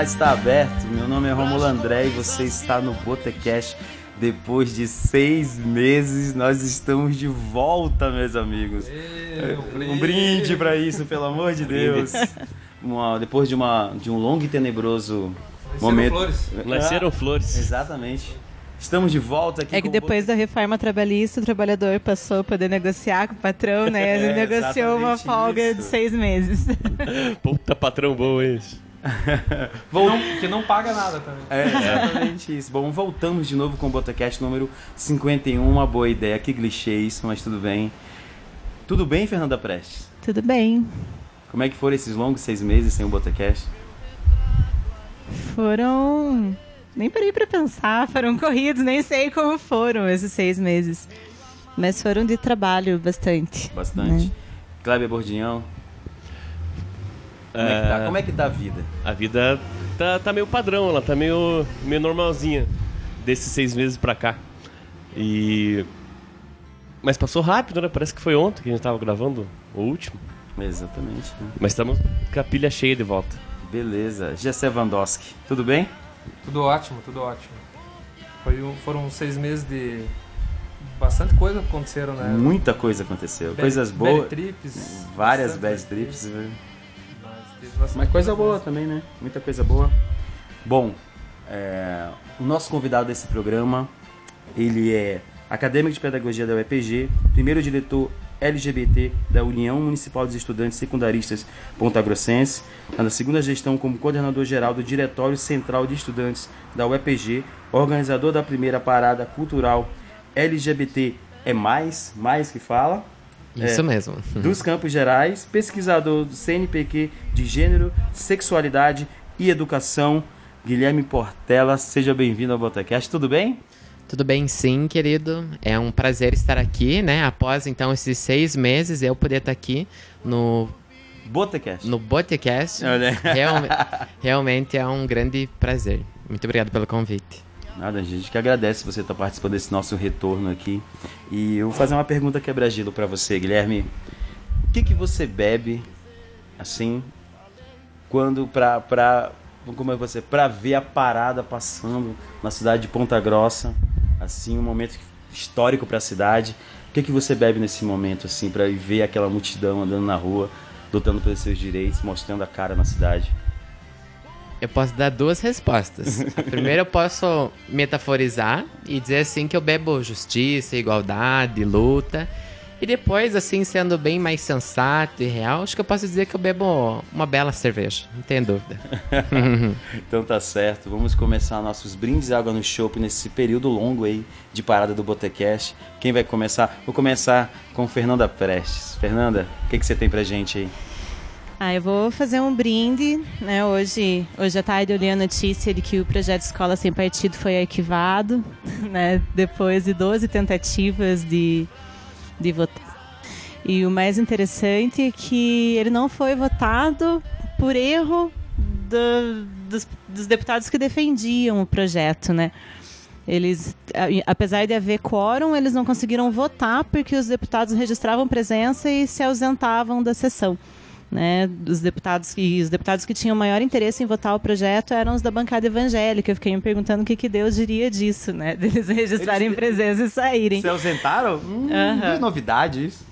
Bar está aberto. Meu nome é Romulo André e você está no Botecast. Depois de seis meses, nós estamos de volta, meus amigos. Um brinde para isso, pelo amor de Deus. Uma- depois de, uma, de um longo e tenebroso momento. flores. Nasceram Ah, flores. Exatamente. Estamos de volta aqui É que com o depois da reforma trabalhista, o trabalhador passou a poder negociar com o patrão, né? Ele É, negociou uma folga isso. de seis meses. Puta patrão bom esse. Que não, que não paga nada também. É exatamente isso. Bom, voltamos de novo com o Botecast número 51. Uma boa ideia. Que clichê isso, mas tudo bem. Tudo bem, Fernanda Prestes? Tudo bem. Como é que foram esses longos seis meses sem o Botecast? Foram. Nem parei pra pensar, foram corridos, nem sei como foram esses seis meses. Mas foram de trabalho bastante. Bastante. né? Kleber Bordinhão. Como é, que tá? Como é que tá a vida? A vida tá, tá meio padrão, ela tá meio, meio normalzinha desses seis meses pra cá. E. Mas passou rápido, né? Parece que foi ontem que a gente tava gravando o último. Exatamente. né? Mas estamos com a pilha cheia de volta. Beleza. Gessé Vandoski. Tudo bem? Tudo ótimo, tudo ótimo. Foi um- foram seis meses de bastante coisa aconteceram, né? Muita coisa aconteceu. Bad- Coisas bad boas. trips, Várias bad trips. né? Mas teve bastante Mas coisa boa também, né? Muita coisa boa. Bom, é, o nosso convidado desse programa, ele é acadêmico de pedagogia da UEPG, primeiro diretor LGBT da União Municipal dos Estudantes Secundaristas Ponta Grossense, na segunda gestão como coordenador geral do Diretório Central de Estudantes da UEPG, organizador da primeira parada cultural LGBT é mais, mais que fala, Isso É. mesmo. dos Campos Gerais, pesquisador do CNPq de Gênero, Sexualidade e Educação, Guilherme Portela. Seja bem-vindo ao Botacast, tudo bem? Tudo bem, sim, querido. É um prazer estar aqui, né? Após então esses seis meses, eu poder estar aqui no, Botacast. no Botecast. Realme- realmente é um grande prazer. Muito obrigado pelo convite. Nada, gente, que agradece você estar participando desse nosso retorno aqui. E eu vou fazer uma pergunta quebra-gelo para você, Guilherme. O que que você bebe, assim, quando pra, pra, como é que você, pra ver a parada passando na cidade de Ponta Grossa, assim, um momento histórico para a cidade. O que que você bebe nesse momento, assim, para ver aquela multidão andando na rua, lutando pelos seus direitos, mostrando a cara na cidade? Eu posso dar duas respostas. A primeira eu posso metaforizar e dizer assim que eu bebo justiça, igualdade, luta. E depois, assim, sendo bem mais sensato e real, acho que eu posso dizer que eu bebo uma bela cerveja. Não tem dúvida. Então tá certo, vamos começar nossos brindes água no chopp nesse período longo aí de parada do Botecast. Quem vai começar? Vou começar com Fernanda Prestes. Fernanda, o que, que você tem pra gente aí? Ah, eu vou fazer um brinde, né? Hoje, hoje à tarde eu li a notícia de que o projeto Escola Sem Partido foi arquivado, né? Depois de 12 tentativas de, de votar. E o mais interessante é que ele não foi votado por erro do- dos, dos deputados que defendiam o projeto, né? Eles, apesar de haver quórum, eles não conseguiram votar porque os deputados registravam presença e se ausentavam da sessão né, dos deputados que os deputados que tinham maior interesse em votar o projeto eram os da bancada evangélica. Eu fiquei me perguntando o que, que Deus diria disso, né, deles registrarem Eles- presença e saírem. Se ausentaram? Hum, Aham. novidade isso.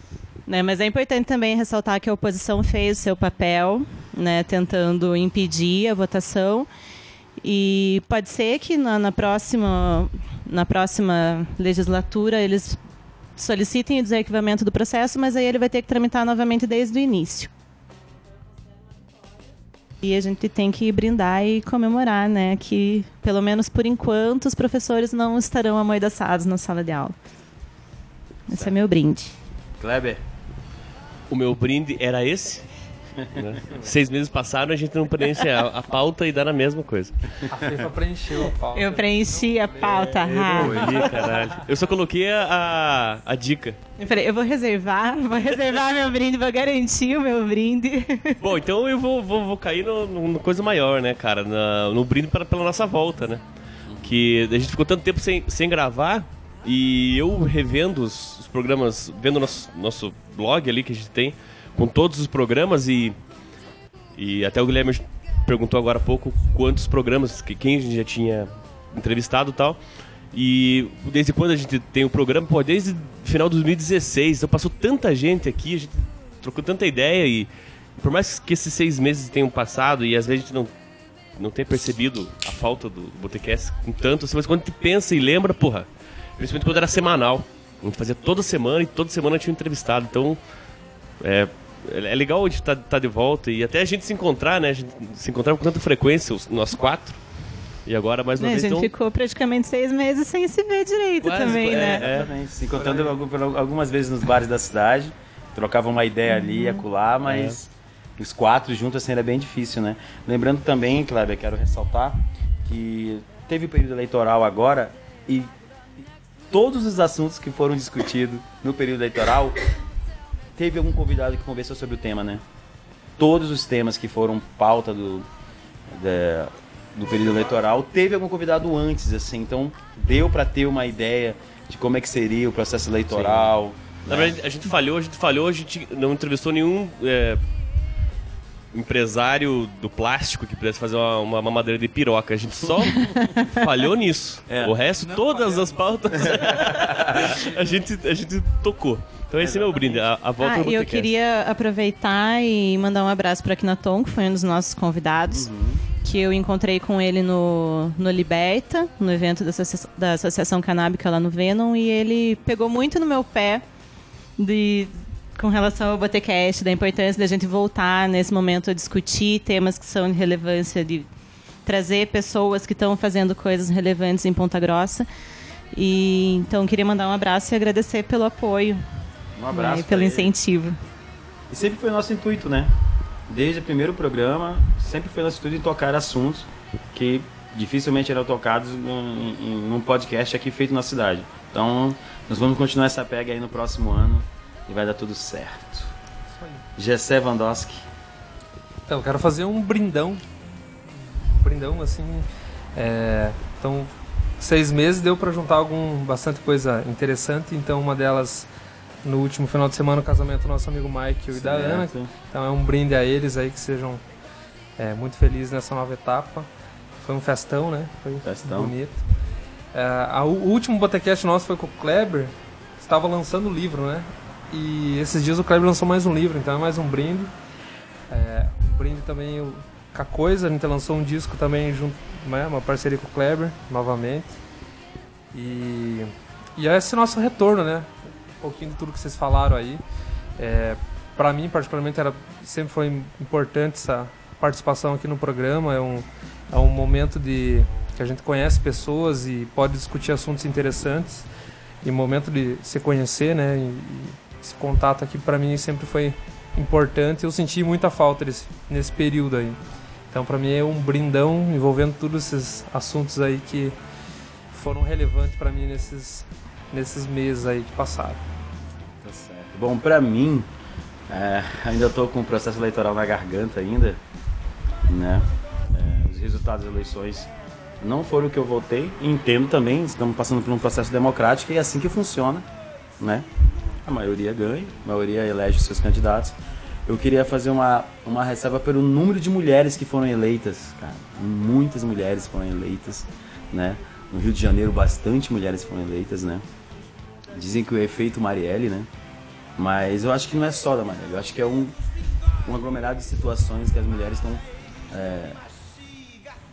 Né, mas é importante também ressaltar que a oposição fez o seu papel, né, tentando impedir a votação. E pode ser que na, na próxima, na próxima legislatura eles solicitem o desarquivamento do processo, mas aí ele vai ter que tramitar novamente desde o início. E a gente tem que brindar e comemorar, né? Que, pelo menos por enquanto, os professores não estarão amordaçados na sala de aula. Esse é meu brinde. Kleber, O meu brinde era esse. Né? Seis meses passaram, a gente não preenche a, a pauta e dá na mesma coisa. A FIFA preencheu a pauta. Eu preenchi a pauta, ah. ali, caralho. Eu só coloquei a, a, a dica. Peraí, eu vou reservar, vou reservar meu brinde, vou garantir o meu brinde. Bom, então eu vou, vou, vou cair no coisa maior, né, cara? Na- no brinde para, pela nossa volta, né? Que a gente ficou tanto tempo sem, sem gravar e eu revendo os, os programas, vendo nosso, nosso blog ali que a gente tem, com todos os programas e. E até o Guilherme perguntou agora há pouco quantos programas, que, quem a gente já tinha entrevistado e tal. E desde quando a gente tem o programa? Pô, desde final de 2016. Então passou tanta gente aqui, a gente trocou tanta ideia e por mais que esses seis meses tenham passado e às vezes a gente não, não tenha percebido a falta do Botecast com tanto, assim, mas quando a gente pensa e lembra, porra, principalmente quando era semanal. A gente fazia toda semana e toda semana tinha entrevistado. Então, é, é legal a gente estar tá, tá de volta e até a gente se encontrar, né? A gente se encontrar com tanta frequência, os, nós quatro. E agora mais uma Né, a vez. gente então, ficou praticamente seis meses sem se ver direito Quase, também, é, né? é. Exatamente. Se encontrando algumas vezes nos bares da cidade, trocava uma ideia ali e acolá, mas os quatro juntos assim era bem difícil, né? Lembrando também, Kleber, quero ressaltar que teve o período eleitoral agora e todos os assuntos que foram discutidos no período eleitoral, teve algum convidado que conversou sobre o tema, né? Todos os temas que foram pauta do, da- do período eleitoral, teve algum convidado antes, assim, então deu para ter uma ideia de como é que seria o processo eleitoral. Na né? verdade, a gente falhou, a gente falhou, a gente não entrevistou nenhum é, empresário do plástico que pudesse fazer uma, uma mamadeira de piroca. A gente só falhou nisso. É. O resto, todas as pautas, a, gente, a gente tocou. Então esse é meu brinde, a, a volta Ah, ao e eu queria aproveitar e mandar um abraço para Akinaton, que foi um dos nossos convidados, que eu encontrei com ele no, no Liberta, no evento da, associa- da Associação Canábica lá no Venom, e ele pegou muito no meu pé de, com relação ao Botecast, da importância da gente voltar nesse momento a discutir temas que são de relevância, de trazer pessoas que estão fazendo coisas relevantes em Ponta Grossa. E então queria mandar um abraço e agradecer pelo apoio Um abraço. e pelo incentivo. E sempre foi nosso intuito, né? Desde o primeiro programa, sempre foi nosso intuito em tocar assuntos que dificilmente eram tocados num, em- num podcast aqui feito na cidade. Então, nós vamos continuar essa pega aí no próximo ano e vai dar tudo certo. Gessé Vandowski. Então, eu quero fazer um brindão. Um brindão, assim. é, Então, seis meses deu pra juntar algum, bastante coisa interessante. Então, uma delas, no último final de semana, o casamento do nosso amigo Mike e da Ana. Então, é um brinde a eles aí que sejam é, muito felizes nessa nova etapa. Foi um festão, né? Foi Festão. bonito. É, a- o último Botecast nosso foi com o Kleber. Estava lançando o livro, né? E esses dias o Kleber lançou mais um livro, então é mais um brinde. É, um brinde também com a Coisa, a gente lançou um disco também junto, né, uma parceria com o Kleber, novamente. E, e é esse nosso retorno, né? Pouquinho de tudo que vocês falaram aí. É, para mim, particularmente, era, sempre foi importante essa participação aqui no programa. É um, é um momento de que a gente conhece pessoas e pode discutir assuntos interessantes. E momento de se conhecer, né? E, e esse contato aqui para mim sempre foi importante. Eu senti muita falta desse, nesse período aí. Então para mim é um brindão envolvendo todos esses assuntos aí que foram relevantes para mim nesses nesses meses aí que passaram. Tá certo. Bom, pra mim, é, ainda tô com o processo eleitoral na garganta ainda, né? É, os resultados das eleições não foram o que eu votei. Entendo também, estamos passando por um processo democrático e é assim que funciona, né? A maioria ganha, a maioria elege seus candidatos. Eu queria fazer uma, uma ressalva pelo número de mulheres que foram eleitas, cara. Muitas mulheres foram eleitas, né? No Rio de Janeiro, bastante mulheres foram eleitas, né? Dizem que o efeito Marielle, né? Mas eu acho que não é só da Marielle. Eu acho que é um, um aglomerado de situações que as mulheres estão é,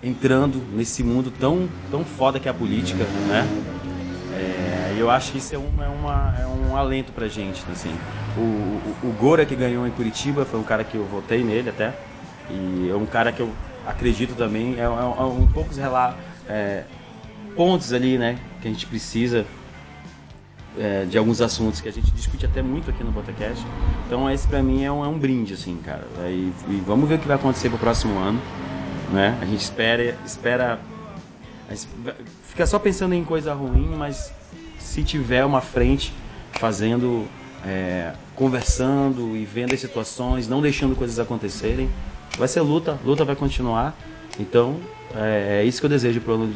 entrando nesse mundo tão, tão foda que é a política, né? É, E eu acho que isso é, um, é, uma, é um alento pra gente, assim. O, o, o Gora que ganhou em Curitiba foi um cara que eu votei nele até. E é um cara que eu acredito também. É, é, é um poucos rela é, pontos ali, né? Que a gente precisa é, de alguns assuntos que a gente discute até muito aqui no Botacast. Então esse pra mim é um, é um brinde, assim, cara. E, e vamos ver o que vai acontecer pro próximo ano, né? A gente espera, espera, fica só pensando em coisa ruim, mas se tiver uma frente fazendo, é, conversando e vendo as situações, não deixando coisas acontecerem, vai ser luta, luta vai continuar. Então é, é isso que eu desejo pro ano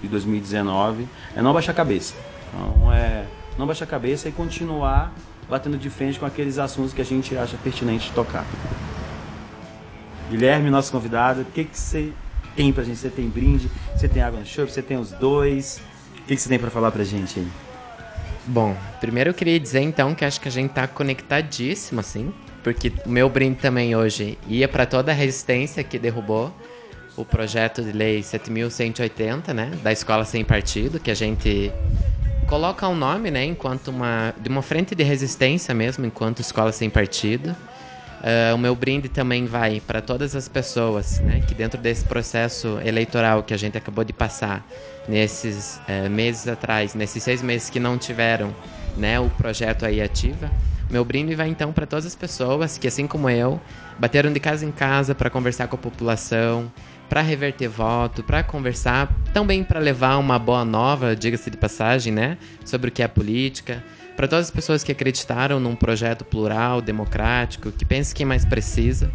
de 2019, é não baixar a cabeça. Então é não baixar a cabeça e continuar batendo de frente com aqueles assuntos que a gente acha pertinente tocar. Guilherme, nosso convidado, o que que você tem pra gente? Você tem brinde? Você tem água no show? Você tem os dois? O que que você tem pra falar pra gente aí? Bom, primeiro eu queria dizer então que acho que a gente tá conectadíssimo, assim, porque o meu brinde também hoje ia para toda a resistência que derrubou o projeto de lei 7180, né, da escola sem partido, que a gente coloca um nome, né, enquanto uma de uma frente de resistência mesmo, enquanto escola sem partido. Uh, o meu brinde também vai para todas as pessoas né, que, dentro desse processo eleitoral que a gente acabou de passar, nesses uh, meses atrás, nesses seis meses que não tiveram né, o projeto aí ativa, meu brinde vai então para todas as pessoas que, assim como eu, bateram de casa em casa para conversar com a população, para reverter voto, para conversar, também para levar uma boa nova, diga-se de passagem, né, sobre o que é política para todas as pessoas que acreditaram num projeto plural, democrático, que pensa quem mais precisa.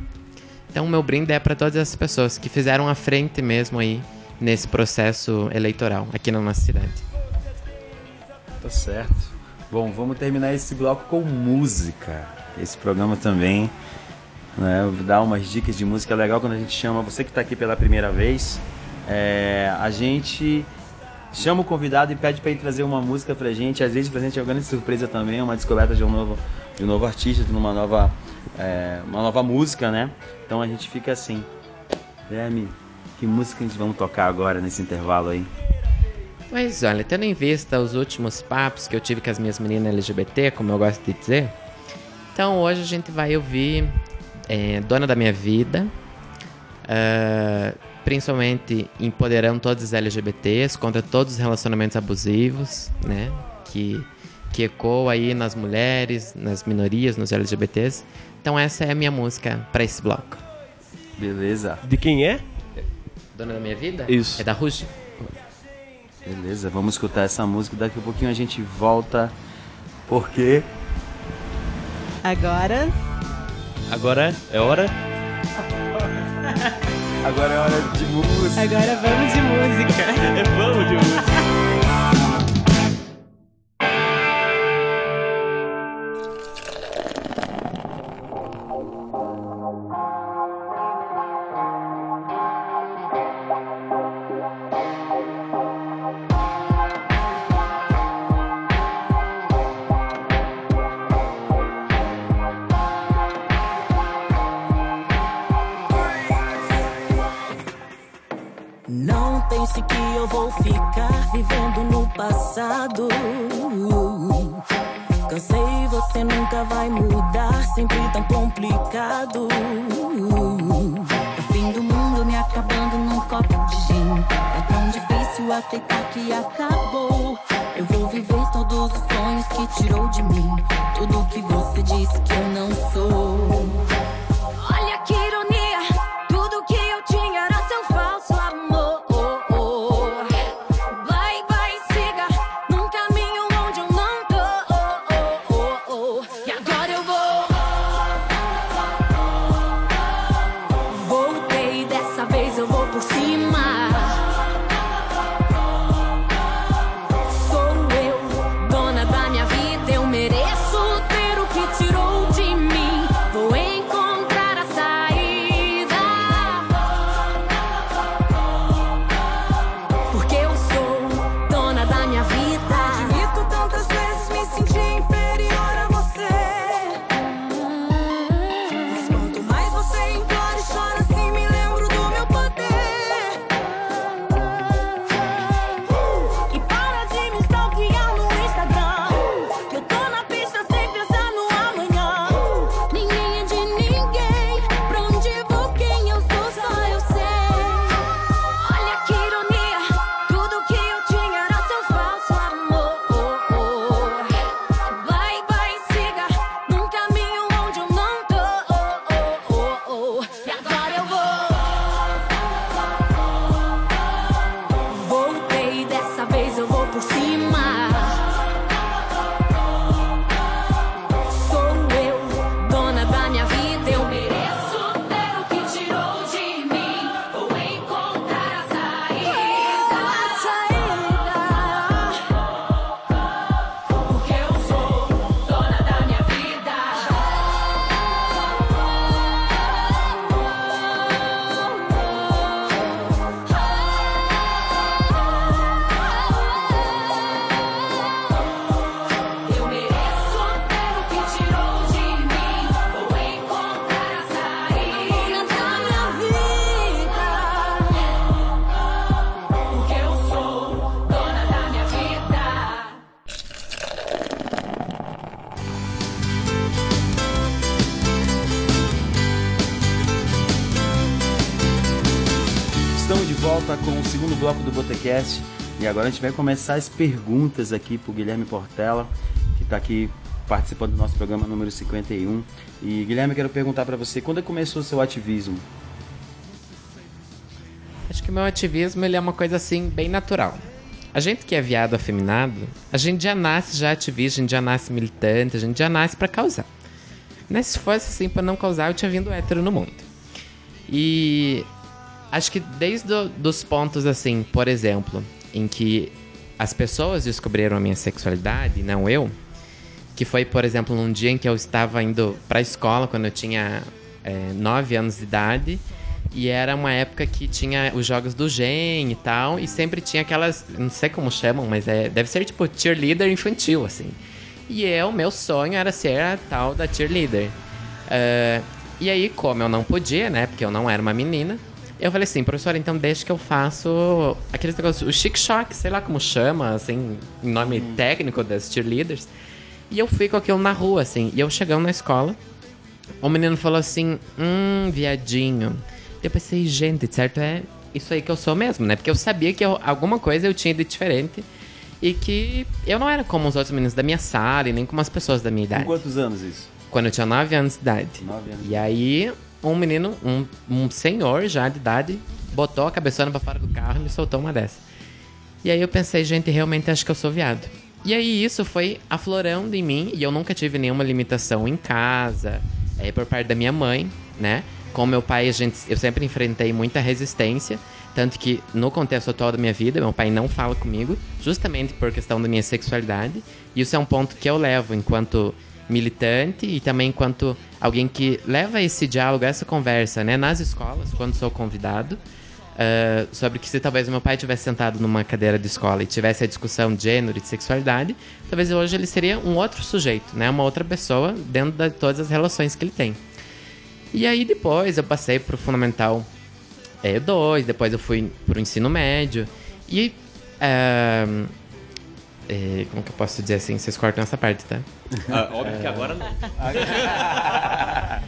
Então, meu brinde é para todas essas pessoas que fizeram a frente mesmo aí nesse processo eleitoral aqui na nossa cidade. Tá certo. Bom, vamos terminar esse bloco com música. Esse programa também, né, dá umas dicas de música legal quando a gente chama você que está aqui pela primeira vez. É, a gente chama o convidado e pede para ele trazer uma música pra gente. Às vezes pra gente é uma grande surpresa também, uma descoberta de um novo, de um novo artista, de uma nova, é, uma nova música, né? Então a gente fica assim. Guilherme, que música a gente vamos tocar agora nesse intervalo aí? Mas olha, tendo em vista os últimos papos que eu tive com as minhas meninas LGBT, como eu gosto de dizer, então hoje a gente vai ouvir é, Dona da Minha Vida. Uh, principalmente empoderando todos os LGBTs contra todos os relacionamentos abusivos, né? Que, que ecoa aí nas mulheres, nas minorias, nos LGBTs. Então essa é a minha música para esse bloco. Beleza. De quem é? Dona da Minha Vida? Isso. É da Ruge. Beleza, vamos escutar essa música. Daqui a pouquinho a gente volta. Porque Agora, Agora é hora. agora é hora de música. Agora vamos de música. É vamos de música. Botecast. E agora a gente vai começar as perguntas aqui pro Guilherme Portela, que está aqui participando do nosso programa número 51. E Guilherme, quero perguntar para você, quando começou o seu ativismo? Acho que o meu ativismo ele é uma coisa assim bem natural. A gente que é viado afeminado, a gente já nasce já ativista, a gente já nasce militante, a gente já nasce para causar. Né? Se fosse assim para não causar, eu tinha vindo hétero no mundo. E acho que desde do, dos pontos assim, por exemplo, em que as pessoas descobriram a minha sexualidade, não eu, que foi, por exemplo, num dia em que eu estava indo para a escola quando eu tinha é, 9 anos de idade e era uma época que tinha os jogos do Gen e tal, e sempre tinha aquelas, não sei como chamam, mas é, deve ser tipo cheerleader infantil, assim. E eu, meu sonho era ser a tal da cheerleader. Uh, e aí, como eu não podia, né, porque eu não era uma menina, eu falei assim, professor, então deixa que eu faço aqueles negócios, o chic shock, sei lá como chama, assim, nome hum. técnico das cheerleaders. E eu fui com aquilo na rua, assim, e eu chegando na escola, o menino falou assim, hum, viadinho. Eu pensei, gente, certo é isso aí que eu sou mesmo, né? Porque eu sabia que eu, alguma coisa eu tinha de diferente e que eu não era como os outros meninos da minha sala e nem como as pessoas da minha idade. Com quantos anos isso? Quando eu tinha 9 anos de idade. 9 anos. E aí, um menino, um, um senhor já de idade, botou a cabeçona pra fora do carro e me soltou uma dessa. E aí eu pensei, gente, realmente acho que eu sou viado. E aí isso foi aflorando em mim e eu nunca tive nenhuma limitação em casa, é, por parte da minha mãe, né? Com meu pai, a gente, eu sempre enfrentei muita resistência. Tanto que, no contexto atual da minha vida, meu pai não fala comigo, justamente por questão da minha sexualidade. E isso é um ponto que eu levo enquanto militante e também enquanto alguém que leva esse diálogo, essa conversa, né, nas escolas, quando sou convidado. Uh, sobre que se talvez meu pai tivesse sentado numa cadeira de escola e tivesse a discussão de gênero e de sexualidade, talvez hoje ele seria um outro sujeito, né? Uma outra pessoa dentro de todas as relações que ele tem. E aí depois eu passei pro Fundamental é, 2, depois eu fui pro ensino médio. E. É, é, como que eu posso dizer assim? Vocês cortam essa parte, tá? Ah, óbvio que agora não.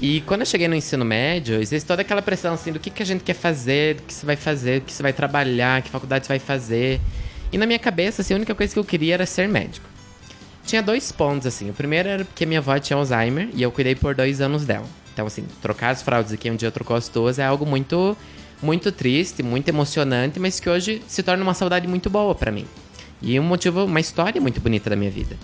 e quando eu cheguei no ensino médio, existe toda aquela pressão assim do que, que a gente quer fazer, do que você vai fazer, do que você vai trabalhar, que faculdade você vai fazer. E na minha cabeça, assim, a única coisa que eu queria era ser médico. Tinha dois pontos, assim. O primeiro era porque minha avó tinha Alzheimer e eu cuidei por dois anos dela. Então, assim, trocar as fraldas aqui um dia trocou as tuas é algo muito, muito triste, muito emocionante, mas que hoje se torna uma saudade muito boa para mim. E um motivo, uma história muito bonita da minha vida.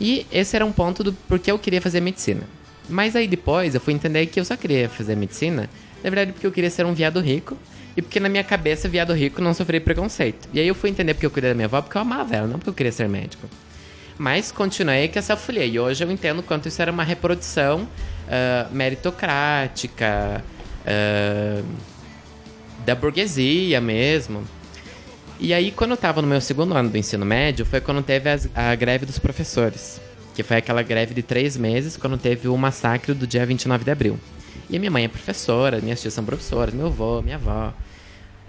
E esse era um ponto do porquê eu queria fazer medicina. Mas aí depois eu fui entender que eu só queria fazer medicina, na verdade porque eu queria ser um viado rico e porque na minha cabeça viado rico não sofria preconceito. E aí eu fui entender porque eu cuidei da minha avó, porque eu amava ela, não porque eu queria ser médico. Mas continuei com essa folia. E hoje eu entendo quanto isso era uma reprodução uh, meritocrática, uh, da burguesia mesmo. E aí, quando eu estava no meu segundo ano do ensino médio, foi quando teve a, greve dos professores. Que foi aquela greve de três meses, quando teve o massacre do dia 29 de abril. E minha mãe é professora, minhas tias são professoras, meu avô, minha avó.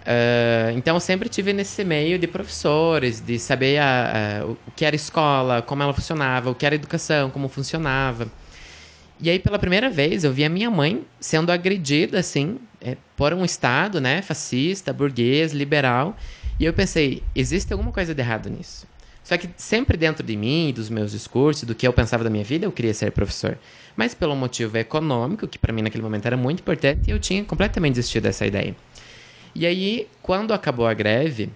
Uh, então eu sempre tive nesse meio de professores, de saber a, a, o que era escola, como ela funcionava, o que era educação, como funcionava. E aí, pela primeira vez, eu vi a minha mãe sendo agredida, assim, é, por um Estado, né, fascista, burguês, liberal. E eu pensei, existe alguma coisa de errado nisso. Só que sempre dentro de mim, dos meus discursos, do que eu pensava da minha vida, eu queria ser professor. Mas pelo motivo econômico, que para mim naquele momento era muito importante, eu tinha completamente desistido dessa ideia. E aí, quando acabou a greve,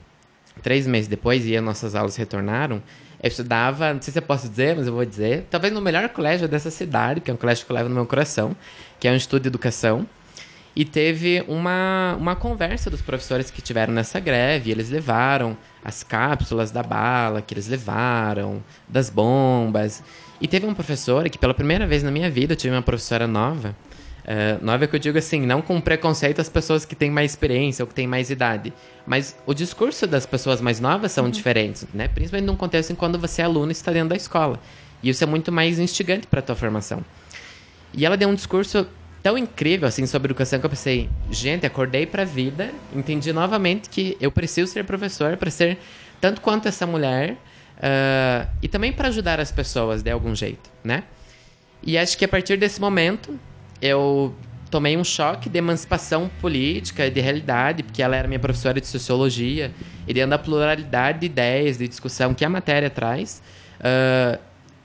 três meses depois, e as nossas aulas retornaram, eu estudava, não sei se eu posso dizer, mas eu vou dizer, talvez no melhor colégio dessa cidade, que é um colégio que eu levo no meu coração, que é um estudo de educação. E teve uma, uma conversa dos professores que tiveram nessa greve. eles levaram as cápsulas da bala que eles levaram, das bombas. E teve um professor que, pela primeira vez na minha vida, eu tive uma professora nova Uh, nova é que eu digo assim, não com preconceito às pessoas que têm mais experiência ou que têm mais idade. Mas o discurso das pessoas mais novas são uhum. diferentes, né? Principalmente num contexto em quando você é aluno e está dentro da escola. E isso é muito mais instigante para a tua formação. E ela deu um discurso tão incrível assim sobre educação que eu pensei, gente, acordei para a vida, entendi novamente que eu preciso ser professor para ser tanto quanto essa mulher uh, e também para ajudar as pessoas de algum jeito, né? E acho que a partir desse momento eu tomei um choque de emancipação política e de realidade, porque ela era minha professora de sociologia, e dentro da pluralidade de ideias, de discussão que a matéria traz, uh,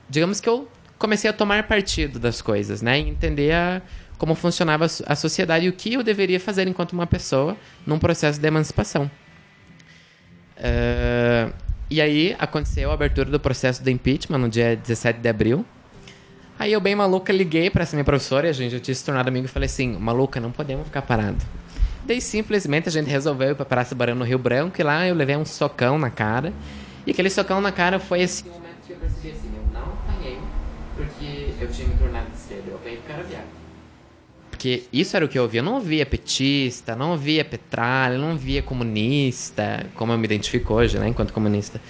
digamos que eu comecei a tomar partido das coisas, né? E entender a, como funcionava a sociedade e o que eu deveria fazer enquanto uma pessoa num processo de emancipação. Uh, e aí aconteceu a abertura do processo do impeachment no dia 17 de abril. Aí eu, bem maluca, liguei para essa minha professora e a gente já tinha se tornado amigo e falei assim: maluca, não podemos ficar parado. Daí simplesmente a gente resolveu ir pra Praça Barão no Rio Branco e lá eu levei um socão na cara. E aquele socão na cara foi assim: o momento que eu percebi assim, eu não apanhei porque eu tinha me tornado de esquerda, eu apanhei porque era viado. Porque isso era o que eu ouvia. Eu não ouvia petista, não ouvia petralha, não ouvia comunista, como eu me identifico hoje, né, enquanto comunista.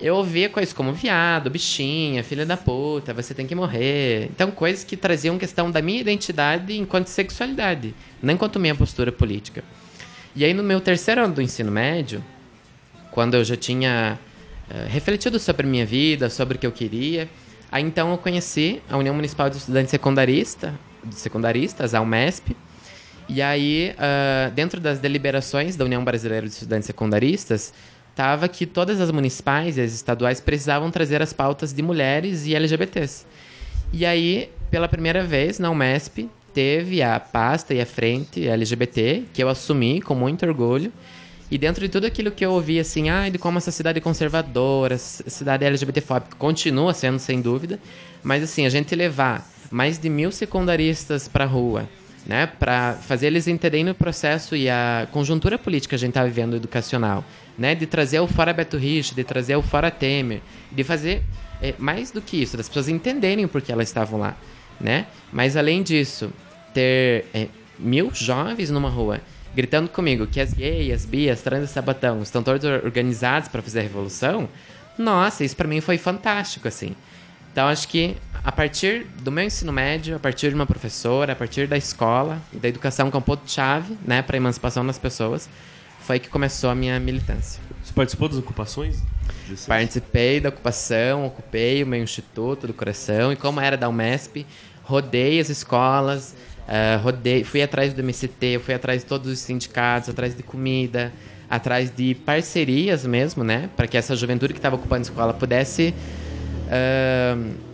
Eu ouvia coisas como viado, bichinha, filha da puta, você tem que morrer. Então, coisas que traziam questão da minha identidade enquanto sexualidade, não enquanto minha postura política. E aí, no meu terceiro ano do ensino médio, quando eu já tinha uh, refletido sobre minha vida, sobre o que eu queria, aí então eu conheci a União Municipal de Estudantes Secundarista, Secundaristas, a UMESP. E aí, uh, dentro das deliberações da União Brasileira de Estudantes Secundaristas, estava que todas as municipais e as estaduais precisavam trazer as pautas de mulheres e LGBTs. E aí, pela primeira vez, na UMESP, teve a pasta e a frente LGBT, que eu assumi com muito orgulho. E dentro de tudo aquilo que eu ouvi, assim, ah, de como essa cidade conservadora, cidade LGBTfóbica, continua sendo, sem dúvida. Mas, assim, a gente levar mais de mil secundaristas para a rua, né, para fazer eles entenderem o processo e a conjuntura política que a gente está vivendo educacional, né, de trazer o fora Beto Rich, de trazer o fora Temer, de fazer é, mais do que isso, das pessoas entenderem por que elas estavam lá, né? Mas além disso, ter é, mil jovens numa rua gritando comigo que as gays, as bias, trans e sabatão estão todos organizados para fazer a revolução, nossa, isso para mim foi fantástico, assim. Então acho que a partir do meu ensino médio, a partir de uma professora, a partir da escola, da educação que é um ponto-chave né, para a emancipação das pessoas, foi que começou a minha militância. Você participou das ocupações? Participei da ocupação, ocupei o meu Instituto do Coração e como era da UMESP, rodei as escolas, uh, rodei, fui atrás do MCT, fui atrás de todos os sindicatos, atrás de comida, atrás de parcerias mesmo, né, para que essa juventude que estava ocupando a escola pudesse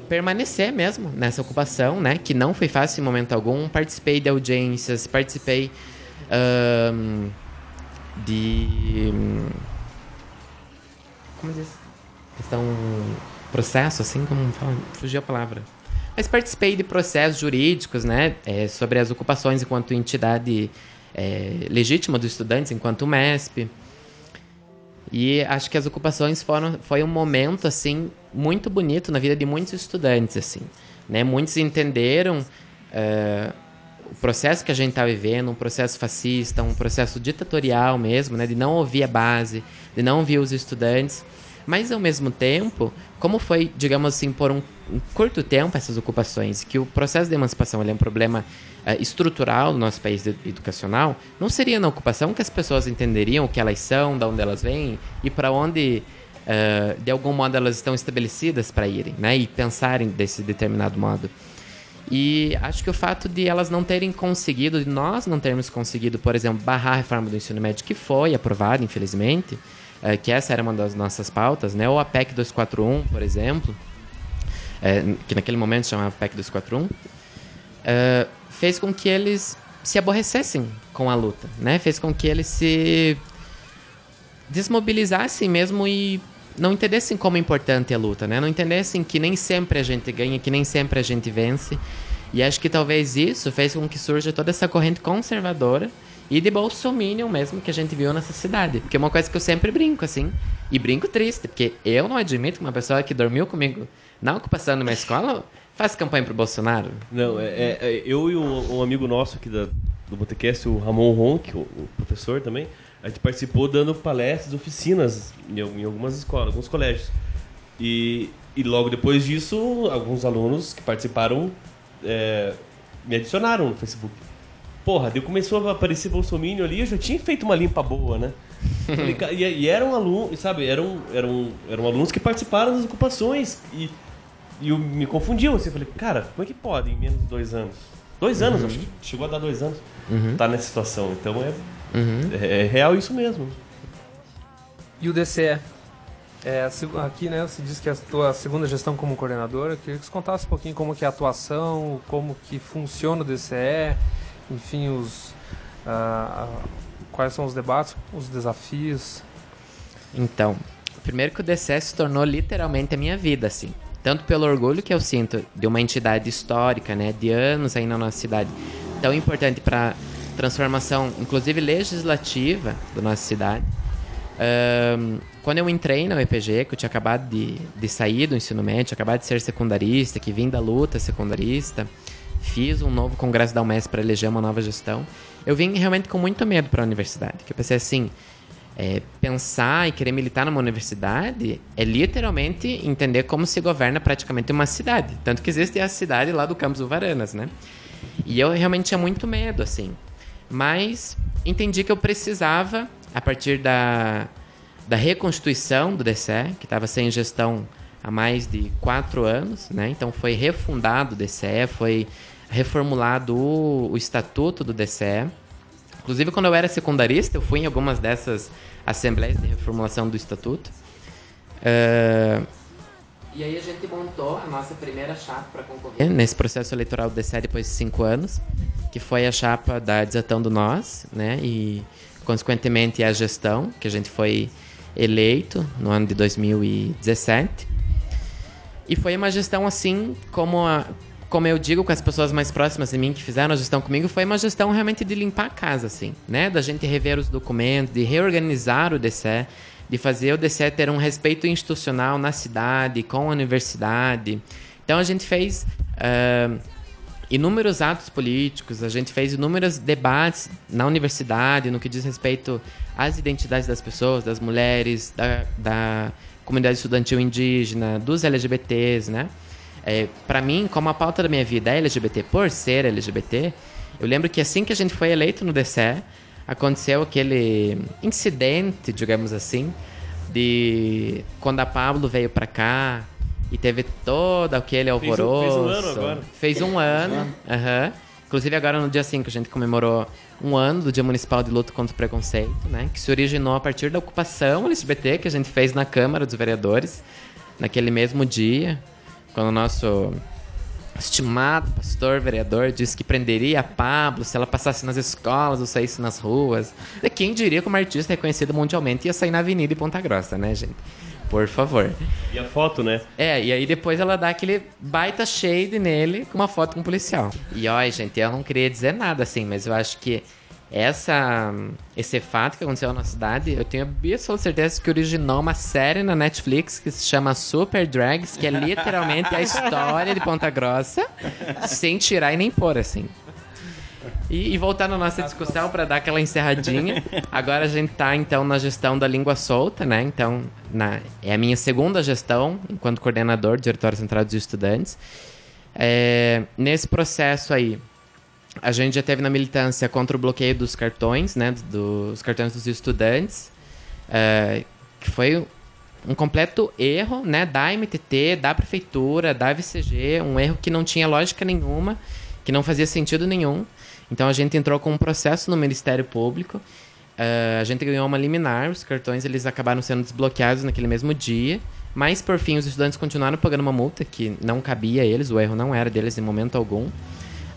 permanecer mesmo nessa ocupação, né? Que não foi fácil em momento algum. Participei de audiências, participei de. Como diz? Questão. Processo, assim, como fala? Fugiu a palavra. Mas participei de processos jurídicos, né? É, sobre as ocupações enquanto entidade é, legítima dos estudantes, enquanto MESP. E acho que as ocupações foram foi um momento assim muito bonito na vida de muitos estudantes assim, né? Muitos entenderam uh, o processo que a gente está vivendo, um processo fascista, um processo ditatorial mesmo, né? De não ouvir a base, de não ouvir os estudantes, mas ao mesmo tempo, como foi, digamos assim, por um, um curto tempo essas ocupações, que o processo de emancipação é um problema uh, estrutural no nosso país educacional, não seria na ocupação que as pessoas entenderiam o que elas são, de onde elas vêm e para onde, uh, de algum modo, elas estão estabelecidas para irem, né? E pensarem desse determinado modo. E acho que o fato de elas não terem conseguido, de nós não termos conseguido, por exemplo, barrar a reforma do ensino médio, que foi aprovada, infelizmente, uh, que essa era uma das nossas pautas, né? Ou a PEC 241, por exemplo, que naquele momento chamava PEC 241, uh, fez com que eles se aborrecessem com a luta, né? Fez com que eles se desmobilizassem mesmo e não entendessem como é importante a luta, né? Não entendessem que nem sempre a gente ganha, que nem sempre a gente vence. E acho que talvez isso fez com que surja toda essa corrente conservadora e de bolsominion mesmo que a gente viu nessa cidade. Porque é uma coisa que eu sempre brinco, assim, e brinco triste, porque eu não admito que uma pessoa que dormiu comigo na ocupação de uma escola Faz campanha pro Bolsonaro? Não, é, é, é eu e um, um, amigo nosso aqui da, do Botecast, o Ramon Ronk, o, o, professor também, a gente participou dando palestras, oficinas em, em algumas escolas, alguns colégios. E, e logo depois disso, alguns alunos que participaram é, me adicionaram no Facebook. Porra, daí começou a aparecer Bolsonaro ali, eu já tinha feito uma limpa boa, né? e, e eram alunos, sabe, eram, eram, eram alunos que participaram das ocupações. E e eu me confundiu, assim, eu falei, cara, como é que pode em menos de dois anos? Dois anos, acho que chegou a dar dois anos. Uhum. Tá nessa situação. Então é, Uhum. é, é real isso mesmo. E o DCE? É, aqui, né, você disse que é a tua segunda gestão como coordenadora. Eu queria que você contasse um pouquinho como que é a atuação, como que funciona o DCE, enfim, os, ah, quais são os debates, os desafios. Então, primeiro que o DCE se tornou literalmente a minha vida, assim. Tanto pelo orgulho que eu sinto de uma entidade histórica, né, de anos aí na nossa cidade, tão importante para transformação, inclusive legislativa, da nossa cidade. Ahn, quando eu entrei na UEPG, que eu tinha acabado de, de sair do ensino médio, tinha acabado de ser secundarista, que vim da luta secundarista, fiz um novo congresso da UMES para eleger uma nova gestão, eu vim realmente com muito medo para a universidade. Que eu pensei assim, é, pensar e querer militar numa universidade é literalmente entender como se governa praticamente uma cidade. Tanto que existe a cidade lá do Campos do Varanas, né? E eu realmente tinha muito medo, assim. Mas entendi que eu precisava, a partir da, da reconstituição do DCE, que estava sem gestão há mais de quatro anos, né? Então foi refundado o DCE, foi reformulado o, o estatuto do DCE. Inclusive, quando eu era secundarista, eu fui em algumas dessas assembleias de reformulação do estatuto. Ah, e aí a gente montou a nossa primeira chapa para concorrer nesse processo eleitoral do DCE depois de cinco anos, que foi a chapa da Desatão do Nós, né? E, consequentemente, a gestão, que a gente foi eleito no ano de 2017. E foi uma gestão assim, como, a- como eu digo com as pessoas mais próximas de mim que fizeram a gestão comigo, foi uma gestão realmente de limpar a casa, assim, né? Da gente rever os documentos, de reorganizar o DCE, de fazer o DCE ter um respeito institucional na cidade, com a universidade. Então a gente fez ah, inúmeros atos políticos, a gente fez inúmeros debates na universidade no que diz respeito às identidades das pessoas, das mulheres, da, da comunidade estudantil indígena, dos LGBTs, né? É, para mim, como a pauta da minha vida é LGBT por ser LGBT, eu lembro que assim que a gente foi eleito no DCE, aconteceu aquele incidente, digamos assim, de quando a Pablo veio para cá e teve todo aquele um- alvoroço. fez um ano agora. Fez um ano. aham. Inclusive agora no dia 5 a gente comemorou um ano do Dia Municipal de Luta contra o Preconceito, né? Que se originou a partir da ocupação LGBT que a gente fez na Câmara dos Vereadores naquele mesmo dia, quando o nosso estimado pastor vereador disse que prenderia a Pablo se ela passasse nas escolas ou saísse nas ruas. E quem diria que uma artista reconhecida mundialmente ia sair na Avenida em Ponta Grossa, né, gente? Por favor. E a foto, né? É, e aí depois ela dá aquele baita shade nele com uma foto com um policial. E ó, gente, eu não queria dizer nada assim, mas eu acho que essa esse fato que aconteceu na cidade, eu tenho absoluta certeza que originou uma série na Netflix que se chama Super Drags, que é literalmente a história de Ponta Grossa, sem tirar e nem pôr, assim. E, e voltando à nossa discussão para dar aquela encerradinha, agora a gente tá então na gestão da língua solta, né? Então, na, é a minha segunda gestão enquanto coordenador do Diretório Central dos Estudantes. É, nesse processo aí, a gente já teve na militância contra o bloqueio dos cartões, né? Dos cartões dos estudantes, é, que foi um completo erro, né? Da MTT, da prefeitura, da VCG, um erro que não tinha lógica nenhuma, que não fazia sentido nenhum. Então a gente entrou com um processo no Ministério Público. eh, a gente ganhou uma liminar, os cartões eles acabaram sendo desbloqueados naquele mesmo dia. Mas por fim, os estudantes continuaram pagando uma multa que não cabia a eles, o erro não era deles em momento algum.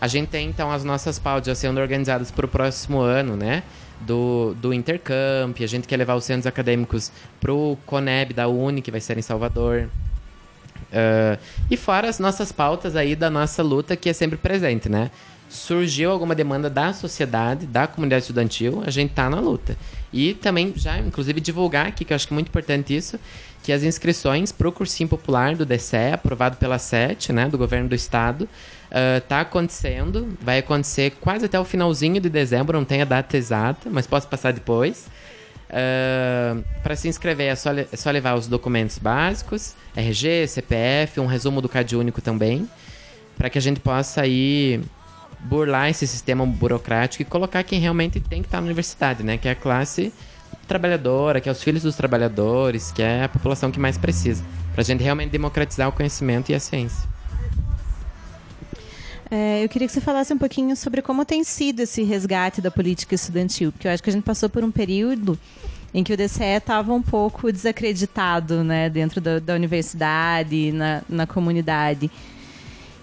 A gente tem então as nossas pautas sendo organizadas para o próximo ano, né? Do, do Intercamp, a gente quer levar os centros acadêmicos pro Coneb da Uni, que vai ser em Salvador. Ah, e fora as nossas pautas aí da nossa luta, que é sempre presente, né? Surgiu alguma demanda da sociedade, da comunidade estudantil, a gente tá na luta. E também já, inclusive, divulgar aqui, que eu acho que é muito importante isso, que as inscrições para o cursinho popular do DCE, aprovado pela SET, né, do governo do estado, está acontecendo, vai acontecer quase até o finalzinho de dezembro, não tem a data exata, mas posso passar depois. para se inscrever é só, é só levar os documentos básicos, RG, CPF, um resumo do CAD único também, para que a gente possa aí burlar esse sistema burocrático e colocar quem realmente tem que estar na universidade, né? Que é a classe trabalhadora, que é os filhos dos trabalhadores, que é a população que mais precisa, para a gente realmente democratizar o conhecimento e a ciência. É, eu queria que você falasse um pouquinho sobre como tem sido esse resgate da política estudantil, porque eu acho que a gente passou por um período em que o DCE estava um pouco desacreditado né, dentro da, da universidade, na, na comunidade.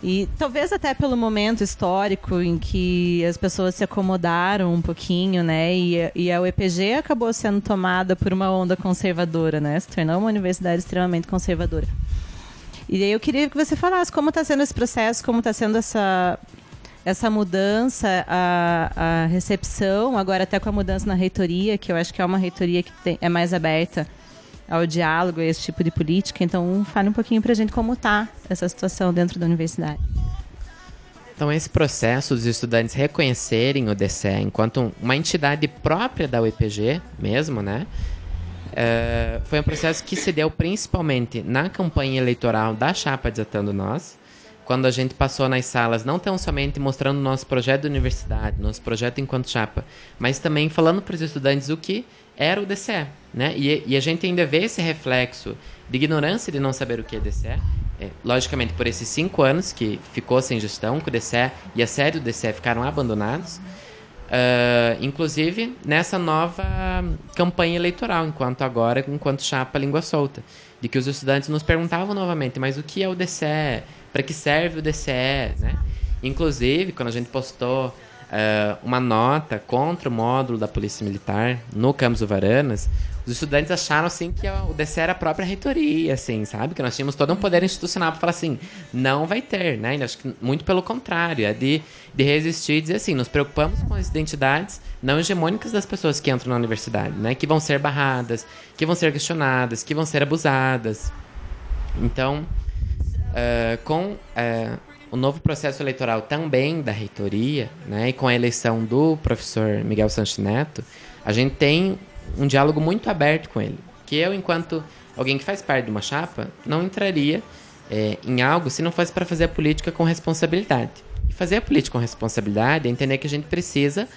E talvez até pelo momento histórico em que as pessoas se acomodaram um pouquinho, né? E, e a UEPG acabou sendo tomada por uma onda conservadora, né? Se tornou uma universidade extremamente conservadora. E aí eu queria que você falasse como está sendo esse processo, como está sendo essa, essa mudança, a, a recepção, agora até com a mudança na reitoria, que eu acho que é uma reitoria que tem, é mais aberta ao diálogo, a esse tipo de política. Então, fale um pouquinho para a gente como está essa situação dentro da universidade. Então, esse processo dos estudantes reconhecerem o DCE enquanto uma entidade própria da UEPG mesmo, né? É, foi um processo que se deu principalmente na campanha eleitoral da Chapa Desatando Nós, quando a gente passou nas salas, não tão somente mostrando nosso projeto de universidade, nosso projeto enquanto chapa, mas também falando para os estudantes o que era o DCE. Né? E, e, a gente ainda vê esse reflexo de ignorância de não saber o que é DCE. É, logicamente, por esses cinco anos que ficou sem gestão, que o DCE e a sede do DCE ficaram abandonados, Uh, inclusive nessa nova campanha eleitoral, enquanto agora, enquanto chapa língua solta, de que os estudantes nos perguntavam novamente, mas o que é o DCE? Para que serve o DCE? Né? Inclusive, quando a gente postou uh, uma nota contra o módulo da Polícia Militar no campus Varanas, os estudantes acharam assim que o DC era a própria reitoria, assim, sabe? Que nós tínhamos todo um poder institucional para falar assim, não vai ter, né? E acho que muito pelo contrário, é de, de resistir e dizer assim, nos preocupamos com as identidades não hegemônicas das pessoas que entram na universidade, né? Que vão ser barradas, que vão ser questionadas, que vão ser abusadas. Então, uh, com uh, o novo processo eleitoral também da reitoria, né? E com a eleição do professor Miguel Sanches Neto, a gente tem um diálogo muito aberto com ele. Que eu, enquanto alguém que faz parte de uma chapa, não entraria é, em algo se não fosse para fazer a política com responsabilidade. E fazer a política com responsabilidade é entender que a gente precisa,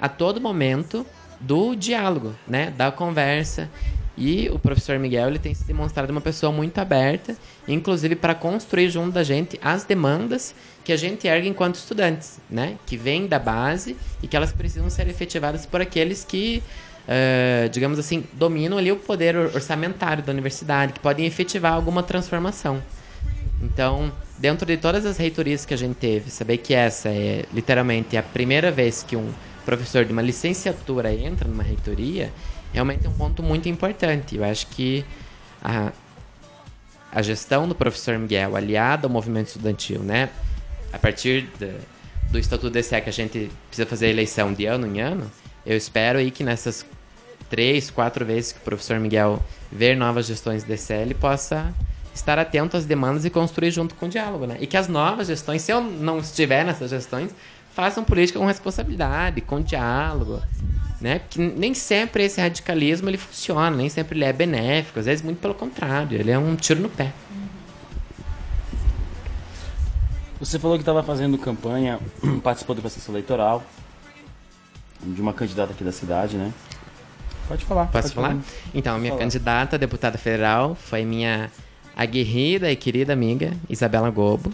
a todo momento, do diálogo, né? da conversa. E o professor Miguel ele tem se demonstrado uma pessoa muito aberta, inclusive para construir junto da gente as demandas que a gente ergue enquanto estudantes, né? que vêm da base e que elas precisam ser efetivadas por aqueles que uh, digamos assim, dominam ali o poder orçamentário da universidade, que podem efetivar alguma transformação. Então, dentro de todas as reitorias que a gente teve, saber que essa é literalmente a primeira vez que um professor de uma licenciatura entra numa reitoria, realmente é um ponto muito importante. Eu acho que a, a gestão do professor Miguel, aliada ao movimento estudantil, né, a partir de, do Estatuto DCE que a gente precisa fazer eleição de ano em ano, eu espero aí que nessas três, quatro vezes que o professor Miguel ver novas gestões de DCL possa estar atento às demandas e construir junto com o diálogo, né? E que as novas gestões, se eu não estiver nessas gestões, façam política com responsabilidade, com diálogo, né? Que nem sempre esse radicalismo ele funciona, nem sempre ele é benéfico, às vezes muito pelo contrário, ele é um tiro no pé. Você falou que estava fazendo campanha, participou do processo eleitoral de uma candidata aqui da cidade, né? Pode falar. Posso pode falar? falar? Então, a minha falar. candidata a deputada federal foi minha aguerrida e querida amiga Isabela Gobo.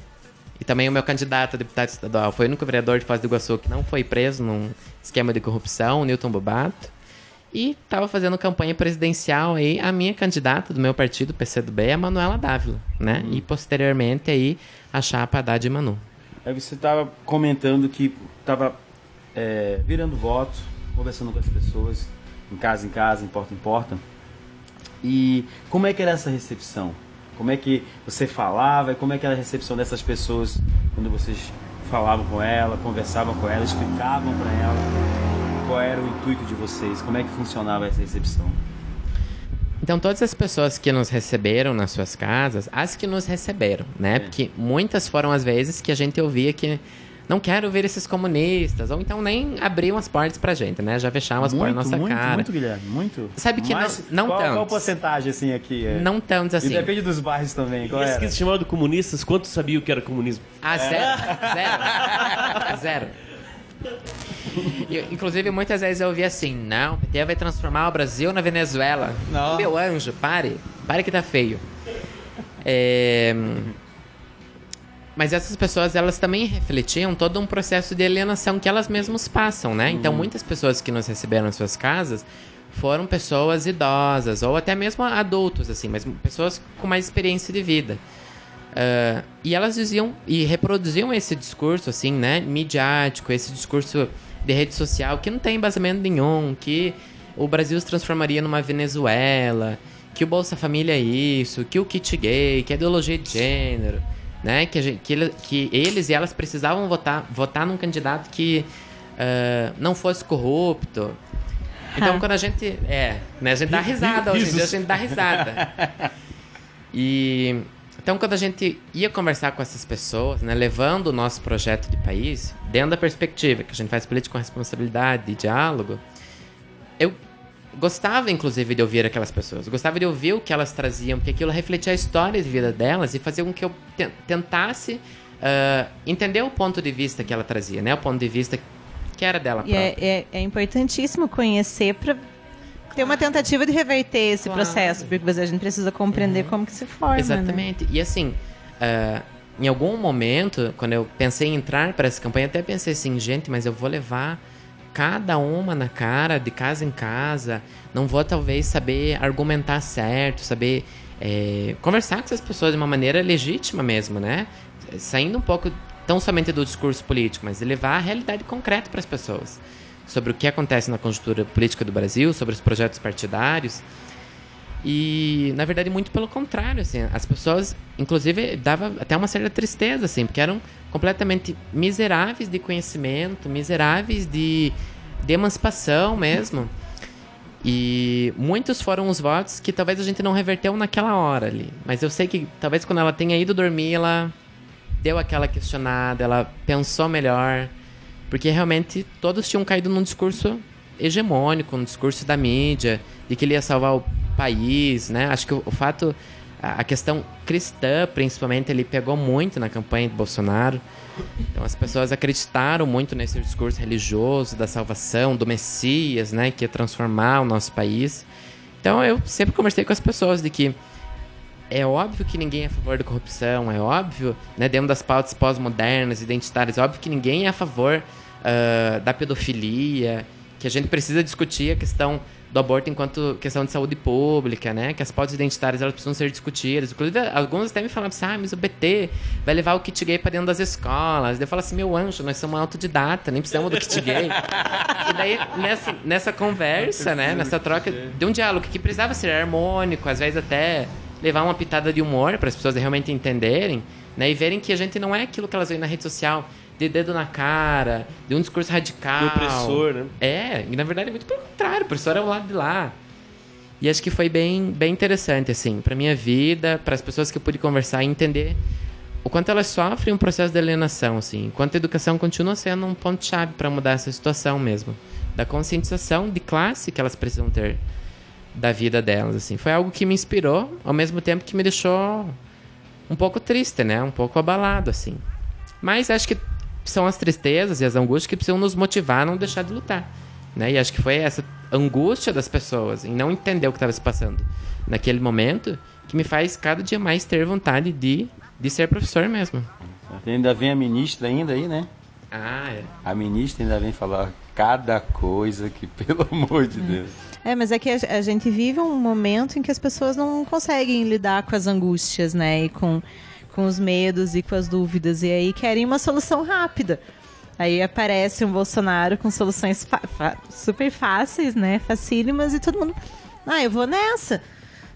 E também o meu candidato a deputado estadual foi o único vereador de Foz do Iguaçu que não foi preso num esquema de corrupção, o Newton Bobato. E estava fazendo campanha presidencial aí a minha candidata do meu partido, PCdoB, a Manuela Dávila, né? E posteriormente aí a chapa Haddad e Manu. Aí você estava comentando que estava é, virando voto, conversando com as pessoas, em casa em casa, em porta em porta. E como é que era essa recepção? Como é que você falava e como é que era a recepção dessas pessoas quando vocês falavam com ela, conversavam com ela, explicavam para ela qual era o intuito de vocês? Como é que funcionava essa recepção? Então, todas as pessoas que nos receberam nas suas casas, as que nos receberam, né? Porque muitas foram as vezes que a gente ouvia que não quero ver esses comunistas, ou então nem abriam as portas pra gente, né? Já fechavam as portas na nossa muito, cara. Muito, Guilherme, muito. Sabe que Mas não, não qual, tantos. qual porcentagem, assim, aqui? É? Não tantos assim. E depende dos bairros também, qual Esse era? que se chamava de comunistas, quantos sabiam que era comunismo? Ah, zero. Zero. Zero. E, inclusive, muitas vezes eu ouvi assim, não, o PT vai transformar o Brasil na Venezuela. Não. Meu anjo, pare. Pare que tá feio. É, Mas essas pessoas, elas também refletiam todo um processo de alienação que elas mesmas passam, né? Então, muitas pessoas que nos receberam em suas casas foram pessoas idosas, ou até mesmo adultos, assim, mas pessoas com mais experiência de vida. Ah, e elas diziam e reproduziam esse discurso, assim, né, midiático, esse discurso de rede social que não tem embasamento nenhum, que o Brasil se transformaria numa Venezuela, que o Bolsa Família é isso, que o kit gay, que a ideologia de gênero, né, que, gente- que, ele- que eles e elas precisavam votar, votar num candidato que ah, não fosse corrupto. Então, Ah. quando a gente. É, né? A gente dá risada hoje em dia, a gente dá risada. E. Então, quando a gente ia conversar com essas pessoas, né, levando o nosso projeto de país, dentro da perspectiva que a gente faz política com responsabilidade e diálogo, eu gostava, inclusive, de ouvir aquelas pessoas. Gostava de ouvir o que elas traziam, porque aquilo refletia a história de vida delas e fazia com que eu te- tentasse ah, entender o ponto de vista que ela trazia, né? O ponto de vista que era dela E própria. é, é, é importantíssimo conhecer para ter uma tentativa de reverter esse Claro. Uhum. processo, porque a gente precisa compreender como que se forma. Né? Exatamente. E assim, ah, em algum momento, quando eu pensei em entrar para essa campanha, até pensei assim, gente, mas eu vou levar cada uma na cara, de casa em casa. Não vou talvez saber argumentar certo, saber eh, conversar com essas pessoas de uma maneira legítima mesmo, né? Saindo um pouco tão somente do discurso político, mas levar a realidade concreta para as pessoas. Sobre o que acontece na conjuntura política do Brasil, sobre os projetos partidários. E, na verdade, muito pelo contrário, assim, as pessoas, inclusive, dava até uma certa tristeza, assim, porque eram completamente miseráveis de conhecimento, miseráveis de, de emancipação mesmo. E muitos foram os votos que talvez a gente não reverteu naquela hora ali. Mas eu sei que talvez quando ela tenha ido dormir, ela deu aquela questionada, ela pensou melhor. Porque realmente todos tinham caído num discurso hegemônico, num discurso da mídia, de que ele ia salvar o país, né? Acho que o, o fato, a, a questão cristã, principalmente, ele pegou muito na campanha de Bolsonaro. Então as pessoas acreditaram muito nesse discurso religioso da salvação, do Messias, né? Que ia transformar o nosso país. Então eu sempre conversei com as pessoas de que é óbvio que ninguém é a favor da corrupção, é óbvio, né, dentro das pautas pós-modernas, identitárias, é óbvio que ninguém é a favor ah, da pedofilia, que a gente precisa discutir a questão do aborto enquanto questão de saúde pública, né, que as pautas identitárias elas precisam ser discutidas. Inclusive, alguns até me falaram assim, ah, mas o BT vai levar o kit gay pra dentro das escolas. Eu falo assim, meu anjo, nós somos autodidata, nem precisamos do kit gay. e daí, nessa, nessa conversa, né, nessa troca de um diálogo que precisava ser harmônico, às vezes até levar uma pitada de humor para as pessoas realmente entenderem, né? E verem que a gente não é aquilo que elas veem na rede social, de dedo na cara, de um discurso radical. Do opressor, né? É, e na verdade é muito pelo contrário, o opressor é o lado de lá. E acho que foi bem, bem interessante, assim, pra minha vida, para as pessoas que eu pude conversar e entender o quanto elas sofrem um processo de alienação, assim, enquanto a educação continua sendo um ponto-chave para mudar essa situação mesmo, da conscientização de classe que elas precisam ter da vida delas, assim. Foi algo que me inspirou, ao mesmo tempo que me deixou um pouco triste, né? Um pouco abalado, assim. Mas acho que são as tristezas e as angústias que precisam nos motivar a não deixar de lutar, né? E acho que foi essa angústia das pessoas em não entender o que estava se passando naquele momento que me faz cada dia mais ter vontade de, de ser professor mesmo. Ainda vem a ministra ainda aí, né? Ah, é. A ministra ainda vem falar cada coisa que, pelo amor de Deus. É, mas é que a, a gente vive um momento em que as pessoas não conseguem lidar com as angústias, né? E com, com os medos e com as dúvidas. E aí querem uma solução rápida. Aí aparece um Bolsonaro com soluções super fáceis, né? Facílimas e todo mundo. Ah, eu vou nessa.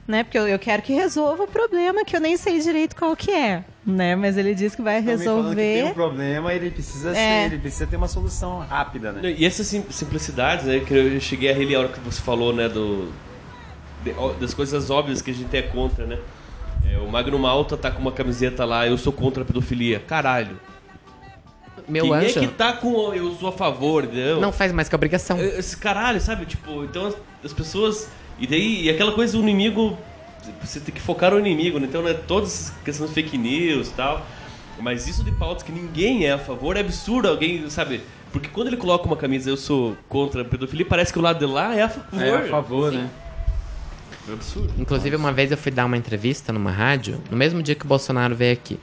Né? Porque eu, eu quero que resolva o problema que eu nem sei direito qual que é. Né? Mas ele diz que vai falando que tem resolver. um problema, ele precisa É. ser, ele precisa ter uma solução rápida, né? E essas sim- simplicidades, né, que eu cheguei a rir a hora que você falou, né, do, das coisas óbvias que a gente é contra, né? É, o Magno Malta tá com uma camiseta lá, eu sou contra a pedofilia. Caralho. Meu Quem anjo é que tá com eu sou a favor, entendeu? não faz mais que obrigação. Esse caralho, sabe? Tipo, então as, as pessoas. E daí, e aquela coisa do inimigo. Você tem que focar no inimigo, né? Então, né? Todas as questões de fake news e tal. Mas isso de pautas que ninguém é a favor é absurdo alguém, sabe? Porque quando ele coloca uma camisa eu sou contra a pedofilia, parece que o lado de lá é a favor. É a favor, né? É absurdo. Inclusive, uma vez eu fui dar uma entrevista numa rádio, no mesmo dia que o Bolsonaro veio aqui.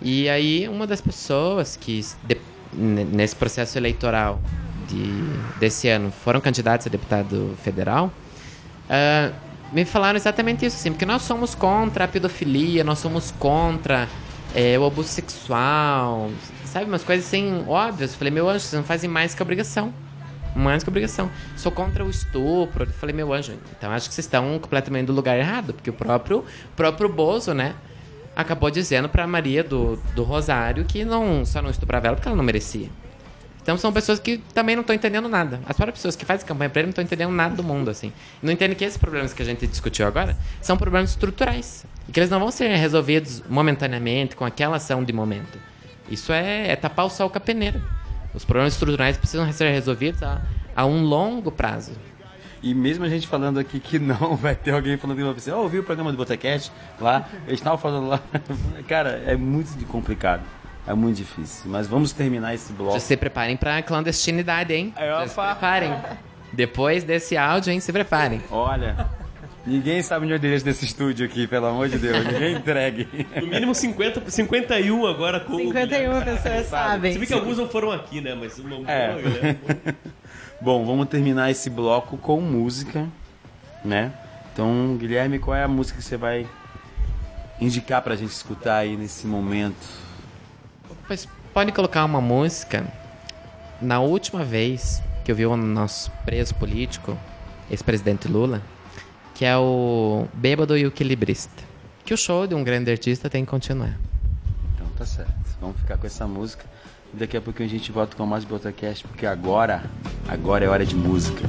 E aí, uma das pessoas que, de, nesse processo eleitoral de, desse ano, foram candidatos a deputado federal, uh, me falaram exatamente isso, assim, porque nós somos contra a pedofilia, nós somos contra é, o abuso sexual, sabe, umas coisas assim óbvias. Eu falei, meu anjo, vocês não fazem mais que obrigação. Mais que obrigação. Sou contra o estupro. Eu falei, meu anjo, então acho que vocês estão completamente do lugar errado, porque o próprio, próprio Bozo, né, acabou dizendo pra Maria do, do Rosário que não, só não estuprava ela porque ela não merecia. Então são pessoas que também não estão entendendo nada. As próprias pessoas que fazem campanha para ele não estão entendendo nada do mundo, assim. Não entendem que esses problemas que a gente discutiu agora são problemas estruturais. E que eles não vão ser resolvidos momentaneamente, com aquela ação de momento. Isso é, é tapar o sol com a peneira. Os problemas estruturais precisam ser resolvidos a, a um longo prazo. E mesmo a gente falando aqui que não vai ter alguém falando que você, oh, ouviu o programa do Botecast lá, eles estavam falando lá. Cara, é muito complicado. É muito difícil. Mas vamos terminar esse bloco. Se preparem pra clandestinidade, hein? Já se preparem. Depois desse áudio, hein? Se preparem. Olha, ninguém sabe onde é o endereço desse estúdio aqui, pelo amor de Deus. Ninguém entregue. No mínimo 50, 51 agora com 51 pessoas sabem. Se bem que alguns não foram aqui, né? Mas uma É. galera. Bom, vamos terminar esse bloco com música, né? Então, Guilherme, qual é a música que você vai indicar pra gente escutar aí nesse momento? Pois pode colocar uma música. Na última vez que eu vi o nosso preso político, ex-presidente Lula, que é o Bêbado e o Equilibrista. Que o show de um grande artista tem que continuar. Então tá certo. Vamos ficar com essa música. Daqui a pouquinho a gente volta com mais Botacast, porque agora, agora é hora de música.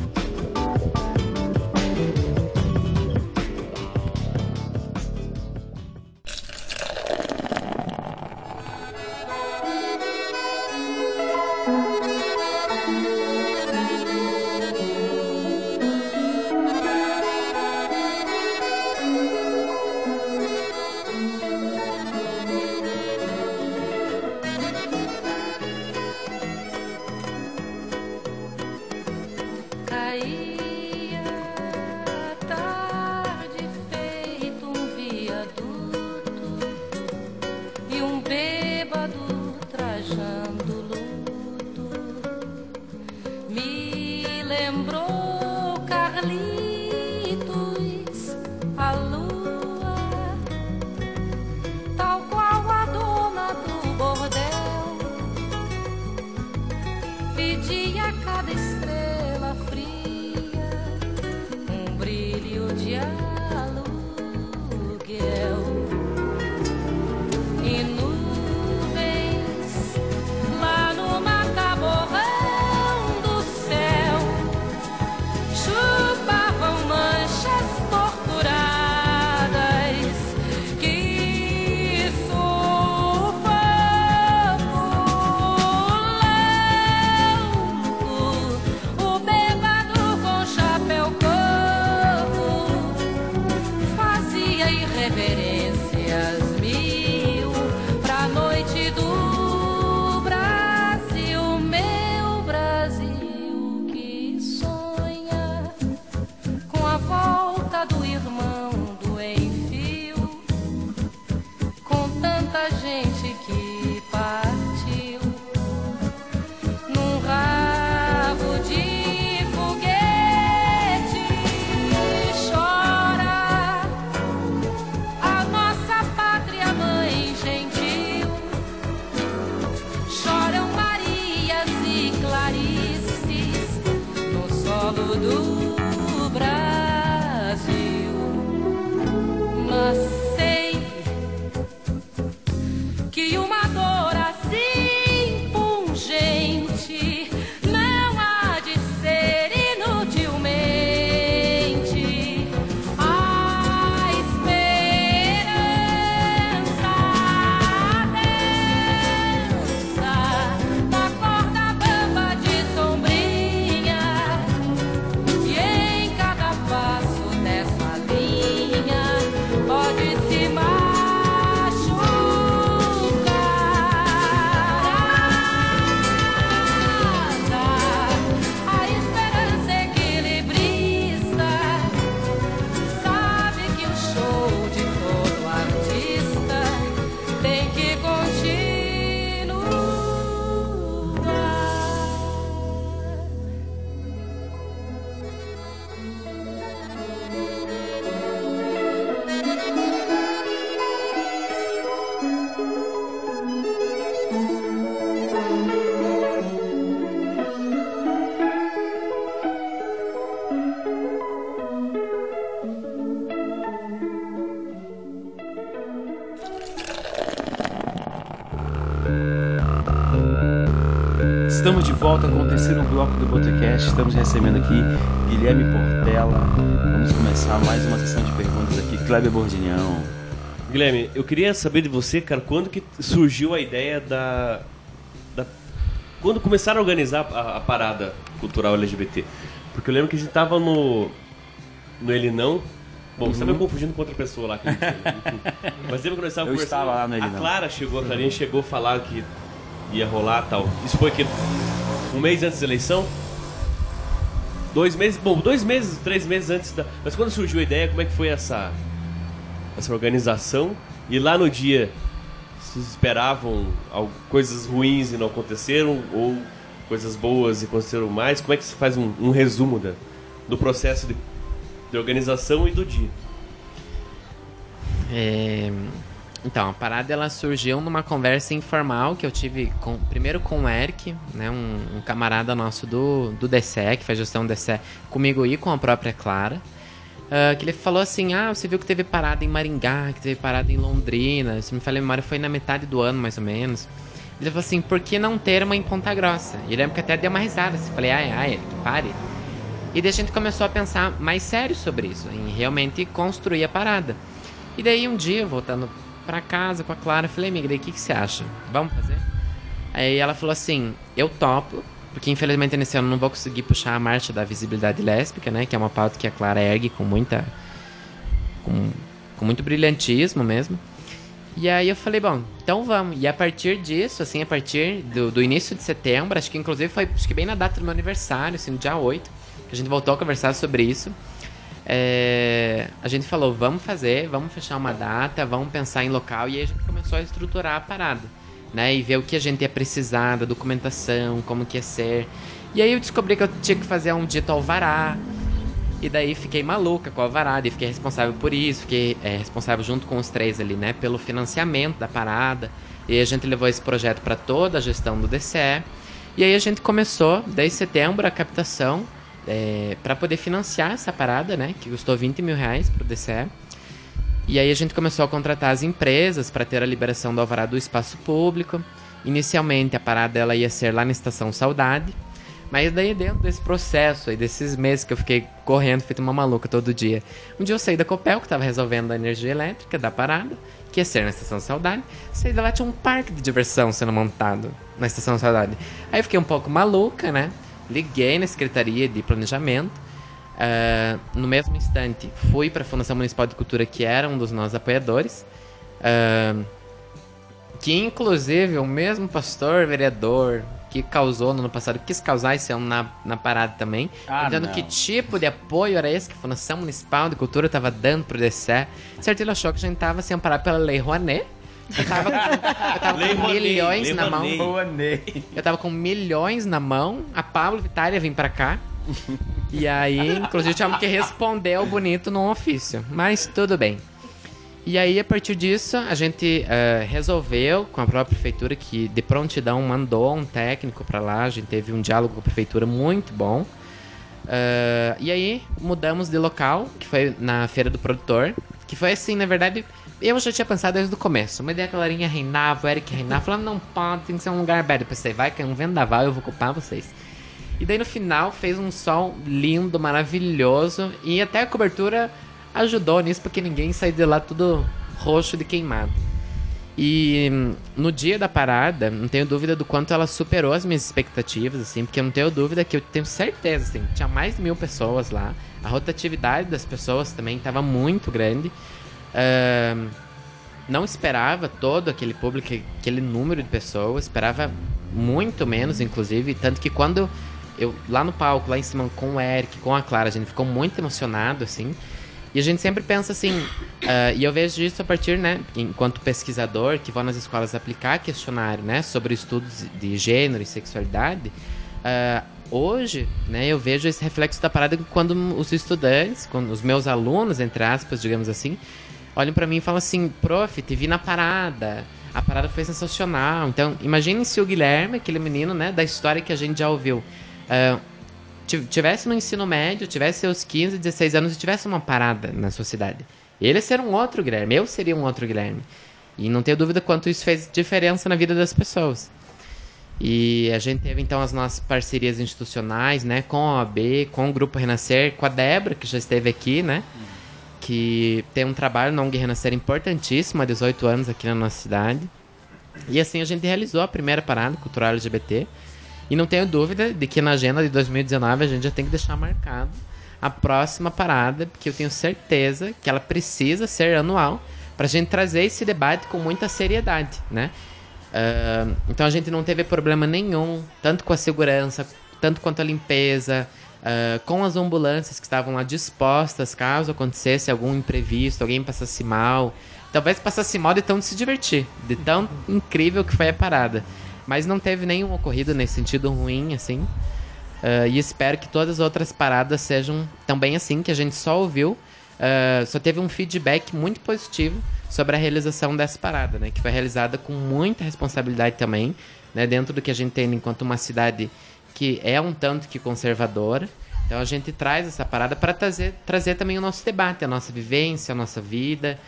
Volta com o terceiro bloco do Botecast. Estamos recebendo aqui Guilherme Portela. Vamos começar mais uma sessão de perguntas aqui. Kleber Bordinhão. Guilherme, eu queria saber de você, cara, quando que surgiu a ideia da. da- quando começaram a organizar a, a parada cultural LGBT? Porque eu lembro que a gente tava no. no Ele Não. Bom, você tá me confundindo com outra pessoa lá. Que a gente-. Mas lembra quando nós estávamos conversando? estava lá no A. Clara chegou, a Clarinha chegou a falar que ia rolar tal. Isso foi que um mês antes da eleição? Dois meses, bom, dois meses, três meses antes da. Mas quando surgiu a ideia, como é que foi essa essa organização? E lá no dia, vocês esperavam al- coisas ruins e não aconteceram ou coisas boas e aconteceram mais? Como é que se faz um, um resumo da, do processo de, de organização e do dia? É, Então, a parada ela surgiu numa conversa informal que eu tive com, primeiro com o Eric, né, um, um camarada nosso do, do que faz gestão do DCE, comigo e com a própria Clara. ah, que ele falou assim: Ah, você viu que teve parada em Maringá, que teve parada em Londrina. Se me falha a memória, foi na metade do ano, mais ou menos. Ele falou assim: por que não ter uma em Ponta Grossa? E lembro que até deu uma risada. Assim, falei: Ai, ai, Eric, pare. E daí a gente começou a pensar mais sério sobre isso, em realmente construir a parada. E daí um dia, voltando pra casa com a Clara, eu falei, amiga, daí o que, que você acha? Vamos fazer? Aí ela falou assim, eu topo, porque infelizmente nesse ano não vou conseguir puxar a marcha da visibilidade lésbica, né? Que é uma pauta que a Clara ergue com muita. com, com muito brilhantismo mesmo. E aí eu falei, bom, então vamos. E a partir disso, assim, a partir do, do início de setembro, acho que inclusive foi acho que bem na data do meu aniversário, assim, no dia 8, que a gente voltou a conversar sobre isso. É, a gente falou, vamos fazer, vamos fechar uma data, vamos pensar em local e aí a gente começou a estruturar a parada, né? E ver o que a gente ia precisar, da documentação, como que ia ser. E aí eu descobri que eu tinha que fazer um dito alvará. E daí fiquei maluca com o alvará, e fiquei responsável por isso, fiquei é, responsável junto com os três ali, né, pelo financiamento da parada. E a gente levou esse projeto para toda a gestão do DCE. E aí a gente começou, desde setembro, a captação é, para poder financiar essa parada, né? Que custou 20 mil reais pro DCE. E aí a gente começou a contratar as empresas para ter a liberação do alvará do espaço público. Inicialmente a parada ela ia ser lá na Estação Saudade. Mas daí dentro desse processo aí, desses meses que eu fiquei correndo, feito uma maluca todo dia. Um dia eu saí da Copel, que estava resolvendo a energia elétrica da parada, que ia ser na Estação Saudade. Saí de lá, tinha um parque de diversão sendo montado na Estação Saudade. Aí eu fiquei um pouco maluca, né? Liguei na Secretaria de Planejamento. Ah, no mesmo instante, fui para a Fundação Municipal de Cultura, que era um dos nossos apoiadores. Ah, que inclusive o mesmo pastor vereador que causou no ano passado, quis causar esse ano na, na parada também, Ah, dizendo não. que tipo de apoio era esse que a Fundação Municipal de Cultura estava dando pro DCE. Certo, ele achou que a gente tava sem amparar pela Lei Rouanet. Eu tava, eu tava com milhões na mão. Eu tava com milhões na mão. A Pablo Vittar ia vir pra cá. E aí, inclusive, tivemos que responder ao bonito num ofício. Mas tudo bem. E aí, a partir disso, a gente eh, resolveu com a própria prefeitura que de prontidão mandou um técnico pra lá. A gente teve um diálogo com a prefeitura muito bom. Eh, e aí, mudamos de local, que foi na Feira do Produtor. Que foi assim, na verdade, eu já tinha pensado desde o começo. Uma ideia que a Larinha reinava, o Eric reinava, falando, não pode, tem que ser um lugar aberto. Eu pensei, vai que é um vendaval, eu vou ocupar vocês. E daí no final fez um sol lindo, maravilhoso. E até a cobertura ajudou nisso, porque ninguém saiu de lá tudo roxo de queimado. E hum, no dia da parada, não tenho dúvida do quanto ela superou as minhas expectativas, assim, porque eu não tenho dúvida que eu tenho certeza, assim, tinha mais de mil pessoas lá. A rotatividade das pessoas também estava muito grande. Ahn, não esperava todo aquele público, aquele número de pessoas, esperava muito menos, inclusive, tanto que quando eu lá no palco, lá em cima com o Eric, com a Clara, a gente ficou muito emocionado, assim. E a gente sempre pensa assim, ah, e eu vejo isso a partir, né, enquanto pesquisador que vou nas escolas aplicar questionário, né, sobre estudos de gênero e sexualidade. ah, hoje, né, eu vejo esse reflexo da parada quando os estudantes, quando os meus alunos, entre aspas, digamos assim, olham pra mim e falam assim, prof, te vi na parada. A parada foi sensacional. Então, imagine se o Guilherme, aquele menino, né, da história que a gente já ouviu, ti- tivesse no ensino médio, tivesse seus 15, 16 anos e tivesse uma parada na sociedade. Ele seria um outro Guilherme, eu seria um outro Guilherme. E não tenho dúvida quanto isso fez diferença na vida das pessoas. E a gente teve então as nossas parcerias institucionais, né, com a OAB, com o Grupo Renascer, com a Débora, que já esteve aqui, né, que tem um trabalho na ONG Renascer importantíssimo há 18 anos aqui na nossa cidade. E assim a gente realizou a primeira parada cultural LGBT. E não tenho dúvida de que na agenda de 2019 a gente já tem que deixar marcado a próxima parada, porque eu tenho certeza que ela precisa ser anual para a gente trazer esse debate com muita seriedade, né? Uh, então a gente não teve problema nenhum, tanto com a segurança, tanto quanto a limpeza, uh, com as ambulâncias que estavam lá dispostas caso acontecesse algum imprevisto, alguém passasse mal. Talvez passasse mal de tão se divertir, de tão incrível que foi a parada. Mas não teve nenhum ocorrido nesse sentido ruim, assim. Uh, e espero que todas as outras paradas sejam também assim, que a gente só ouviu, uh, só teve um feedback muito positivo sobre a realização dessa parada, né? Que foi realizada com muita responsabilidade também, né? Dentro do que a gente tem enquanto uma cidade que é um tanto que conservadora. Então a gente traz essa parada para trazer, trazer também o nosso debate, a nossa vivência, a nossa vida.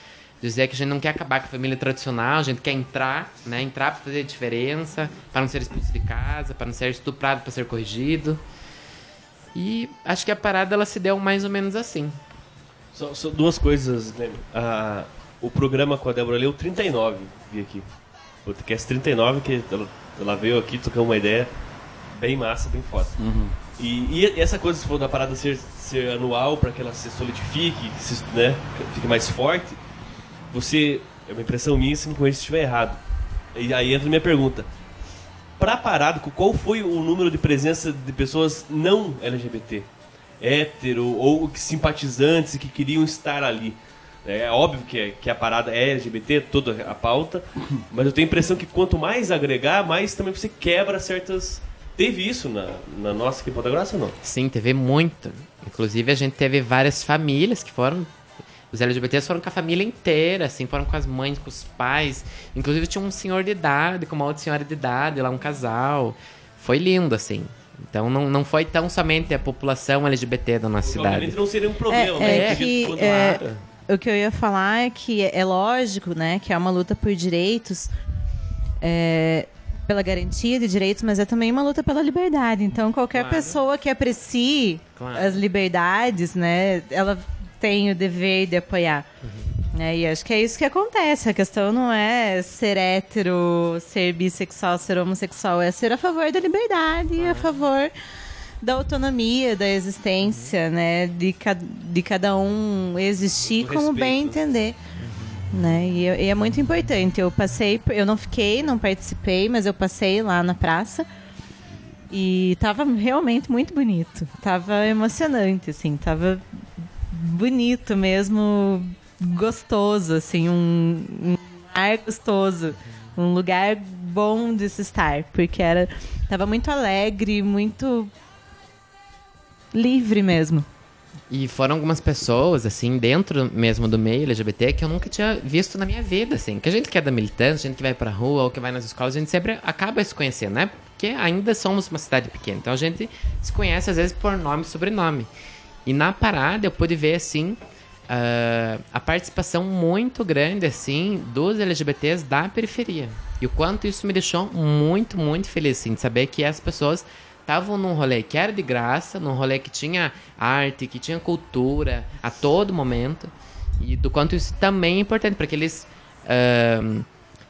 Dizer que a gente não quer acabar com a família tradicional, a gente quer entrar, né? Entrar para fazer diferença, para não ser expulso de casa, para não ser estuprado para ser corrigido. E acho que a parada ela se deu mais ou menos assim. Só, só duas coisas, né? O programa com a Débora leu 39, vi aqui. Podcast 39, que ela, ela veio aqui, tocou uma ideia bem massa, bem foda. Uhum. E, e essa coisa, se for da parada ser, ser anual, para que ela se solidifique, se, né, fique mais forte, você, é uma impressão minha, se me conhece se estiver errado. E aí entra a minha pergunta. Pra parada, qual foi o número de presença de pessoas não LGBT? Hétero ou simpatizantes que queriam estar ali? É óbvio que, é, que a parada é LGBT, toda a pauta, mas eu tenho a impressão que quanto mais agregar, mais também você quebra certas. Teve isso na, na nossa aqui em Ponta Grossa ou não? Sim, teve muito. Inclusive a gente teve várias famílias que foram. Os LGBTs foram com a família inteira, assim, foram com as mães, com os pais. Inclusive tinha um senhor de idade, com uma outra senhora de idade, lá um casal. Foi lindo, assim. Então não, não foi tão somente a população LGBT da nossa cidade. não seria um problema, É, né? é que, é, o que eu ia falar é que é lógico, né, que é uma luta por direitos, é, pela garantia de direitos, mas é também uma luta pela liberdade. Então, qualquer Claro. pessoa que aprecie Claro. as liberdades, né, ela tem o dever de apoiar. Né, e acho que é isso que acontece. A questão não é ser hétero, ser bissexual, ser homossexual, é ser a favor da liberdade a favor da autonomia, da existência, né? De, ca de cada um existir como bem respeito. entender. Né? E, e é muito importante. Eu passei, eu não fiquei, não participei, mas eu passei lá na praça e tava realmente muito bonito. Tava emocionante, assim, tava bonito mesmo, gostoso, assim, um, um ar gostoso, um lugar bom de se estar, porque era tava muito alegre, muito livre mesmo. E foram algumas pessoas, assim, dentro mesmo do meio LGBT que eu nunca tinha visto na minha vida, assim. Que a gente que é da militância, a gente que vai pra rua ou que vai nas escolas, a gente sempre acaba se conhecendo, né? Porque ainda somos uma cidade pequena. Então a gente se conhece, às vezes, por nome e sobrenome. E na parada eu pude ver, assim, ah, a participação muito grande, assim, dos LGBTs da periferia. E o quanto isso me deixou muito, muito feliz, assim, de saber que as pessoas estavam num rolê que era de graça, num rolê que tinha arte, que tinha cultura a todo momento. E do quanto isso também é importante, para que eles ahn,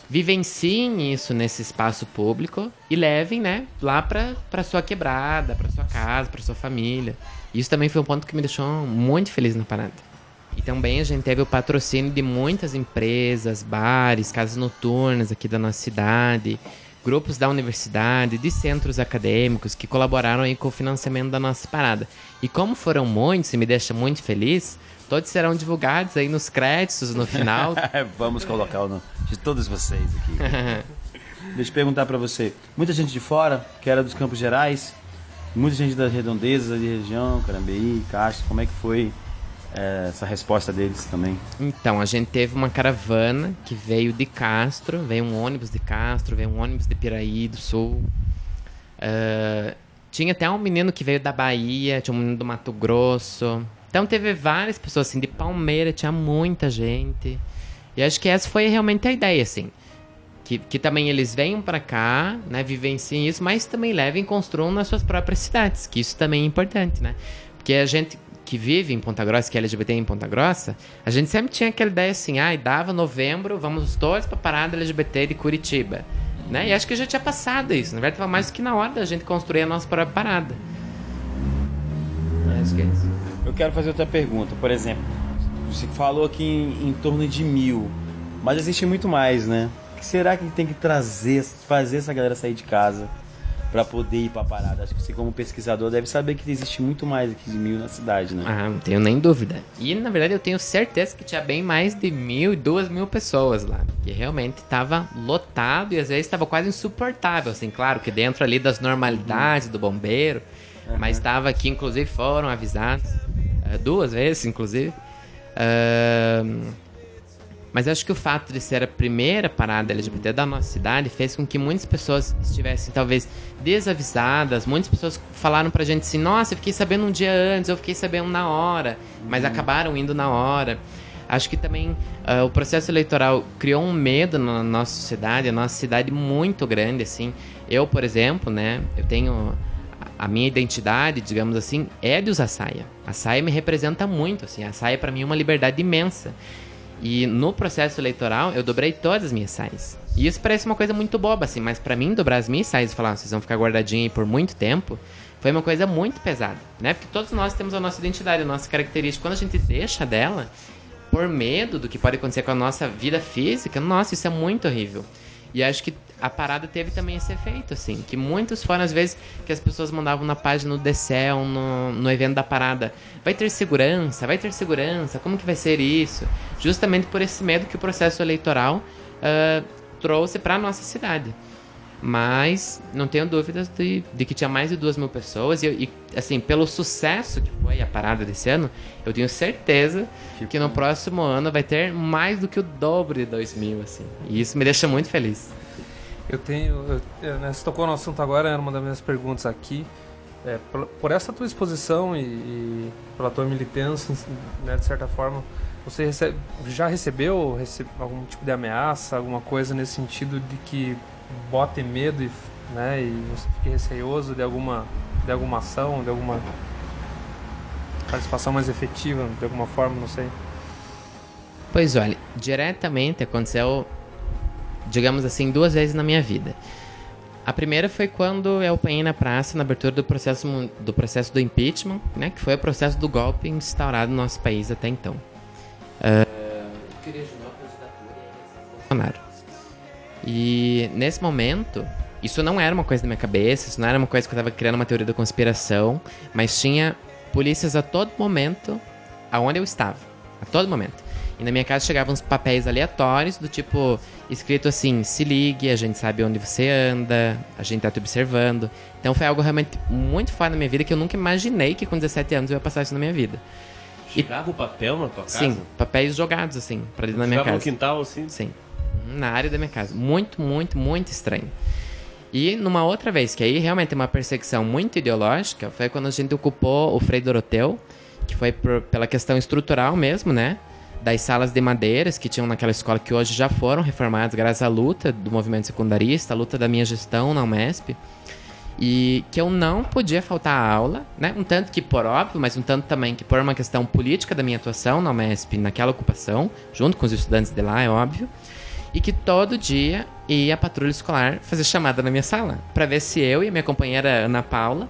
vivenciem isso nesse espaço público e levem, né, lá pra, pra sua quebrada, pra sua casa, pra sua família. Isso também foi um ponto que me deixou muito feliz na parada. E também a gente teve o patrocínio de muitas empresas, bares, casas noturnas aqui da nossa cidade, grupos da universidade, de centros acadêmicos que colaboraram aí com o financiamento da nossa parada. E como foram muitos e me deixa muito feliz, todos serão divulgados aí nos créditos no final. Vamos colocar o nome de todos vocês aqui. Deixa eu perguntar pra você. Muita gente de fora, que era dos Campos Gerais, muita gente das redondezas ali, região, Carambeí, Castro, como é que foi essa resposta deles também? Então, a gente teve uma caravana que veio de Castro, veio um ônibus de Castro, veio um ônibus de Piraí do Sul. Ah, tinha até um menino que veio da Bahia, tinha um menino do Mato Grosso. Então teve várias pessoas, assim, de Palmeira, tinha muita gente. E acho que essa foi realmente a ideia, assim. Que, que também eles venham pra cá, né? Vivenciem isso, mas também levem e construam nas suas próprias cidades, que isso também é importante, né? Porque a gente que vive em Ponta Grossa, que é LGBT em Ponta Grossa, a gente sempre tinha aquela ideia assim, ai, dava novembro, vamos todos pra parada LGBT de Curitiba. Né? E acho que já tinha passado isso. Na verdade, tava mais do que na hora da gente construir a nossa própria parada. É isso. Eu quero fazer outra pergunta. Por exemplo, você falou aqui em, em torno de mil, mas existe muito mais, né? O que será que tem que trazer, fazer essa galera sair de casa para poder ir pra parada? Acho que você, como pesquisador, deve saber que existe muito mais aqui de mil na cidade, né? Ah, não tenho nem dúvida. E na verdade eu tenho certeza que tinha bem mais de mil e duas mil pessoas lá. Que realmente tava lotado e às vezes estava quase insuportável. Assim, claro que dentro ali das normalidades do bombeiro. Mas estava aqui, inclusive foram avisados. eh, duas vezes, inclusive. Ahn, mas acho que o fato de ser a primeira parada LGBT da nossa cidade fez com que muitas pessoas estivessem, talvez, desavisadas. Muitas pessoas falaram pra gente assim: nossa, eu fiquei sabendo um dia antes, eu fiquei sabendo na hora, mas acabaram indo na hora. Acho que também ah, o processo eleitoral criou um medo na nossa sociedade, a nossa cidade muito grande, assim. Eu, por exemplo, né, eu tenho a minha identidade, digamos assim, é de usar saia. A saia me representa muito, assim. A saia para mim é uma liberdade imensa. E no processo eleitoral eu dobrei todas as minhas saias. E isso parece uma coisa muito boba, assim, mas para mim dobrar as minhas saias e falar, "Ah, vocês vão ficar guardadinhas aí por muito tempo, foi uma coisa muito pesada, né? Porque todos nós temos a nossa identidade, a nossa característica. Quando a gente deixa dela, por medo do que pode acontecer com a nossa vida física, nossa, isso é muito horrível. E acho que a parada teve também esse efeito, assim, que muitos foram às vezes que as pessoas mandavam na página do DCEL, no, no evento da parada, vai ter segurança, vai ter segurança, como que vai ser isso? Justamente por esse medo que o processo eleitoral ah, trouxe para nossa cidade. Mas não tenho dúvidas de, de que tinha mais de duas mil pessoas. E, e, assim, pelo sucesso que foi a parada desse ano, eu tenho certeza que no próximo ano vai ter mais do que o dobro de dois mil, assim. E isso me deixa muito feliz. Eu tenho. Eu, eu, né, você tocou no assunto agora, era uma das minhas perguntas aqui. É, por, por essa tua exposição e, e pela tua militância, né, de certa forma, você recebe- já recebeu rece- algum tipo de ameaça, alguma coisa nesse sentido de que bote medo e, né, e você fique receioso de alguma, de alguma ação, de alguma participação mais efetiva, de alguma forma, não sei. Pois olha, diretamente aconteceu, digamos assim, duas vezes na minha vida. A primeira foi quando eu apanhei na praça na abertura do processo do processo do impeachment, né, que foi o processo do golpe instaurado no nosso país até então. Ah, Bolsonaro. E nesse momento, isso não era uma coisa da minha cabeça, isso não era uma coisa que eu estava criando uma teoria da conspiração, mas tinha polícias a todo momento aonde eu estava, a todo momento. E na minha casa chegavam uns papéis aleatórios do tipo escrito assim: se ligue, a gente sabe onde você anda, a gente tá te observando. Então foi algo realmente muito fora da minha vida que eu nunca imaginei que com 17 anos eu ia passar isso na minha vida. Chegava o papel na tua casa? Sim, papéis jogados assim, pra dentro da minha Jogava casa. no quintal, assim? Sim. Na área da minha casa. Muito, muito, muito estranho. E numa outra vez, que aí realmente é uma perseguição muito ideológica, foi quando a gente ocupou o Frei Doroteu, que foi por- pela questão estrutural mesmo, né? Das salas de madeiras que tinham naquela escola que hoje já foram reformadas graças à luta do movimento secundarista, a luta da minha gestão na UMESP. E que eu não podia faltar à aula, né? Um tanto que por óbvio, mas um tanto também que por uma questão política da minha atuação na UMESP, naquela ocupação, junto com os estudantes de lá, é óbvio. E que todo dia ia a patrulha escolar fazer chamada na minha sala, para ver se eu e a minha companheira Ana Paula,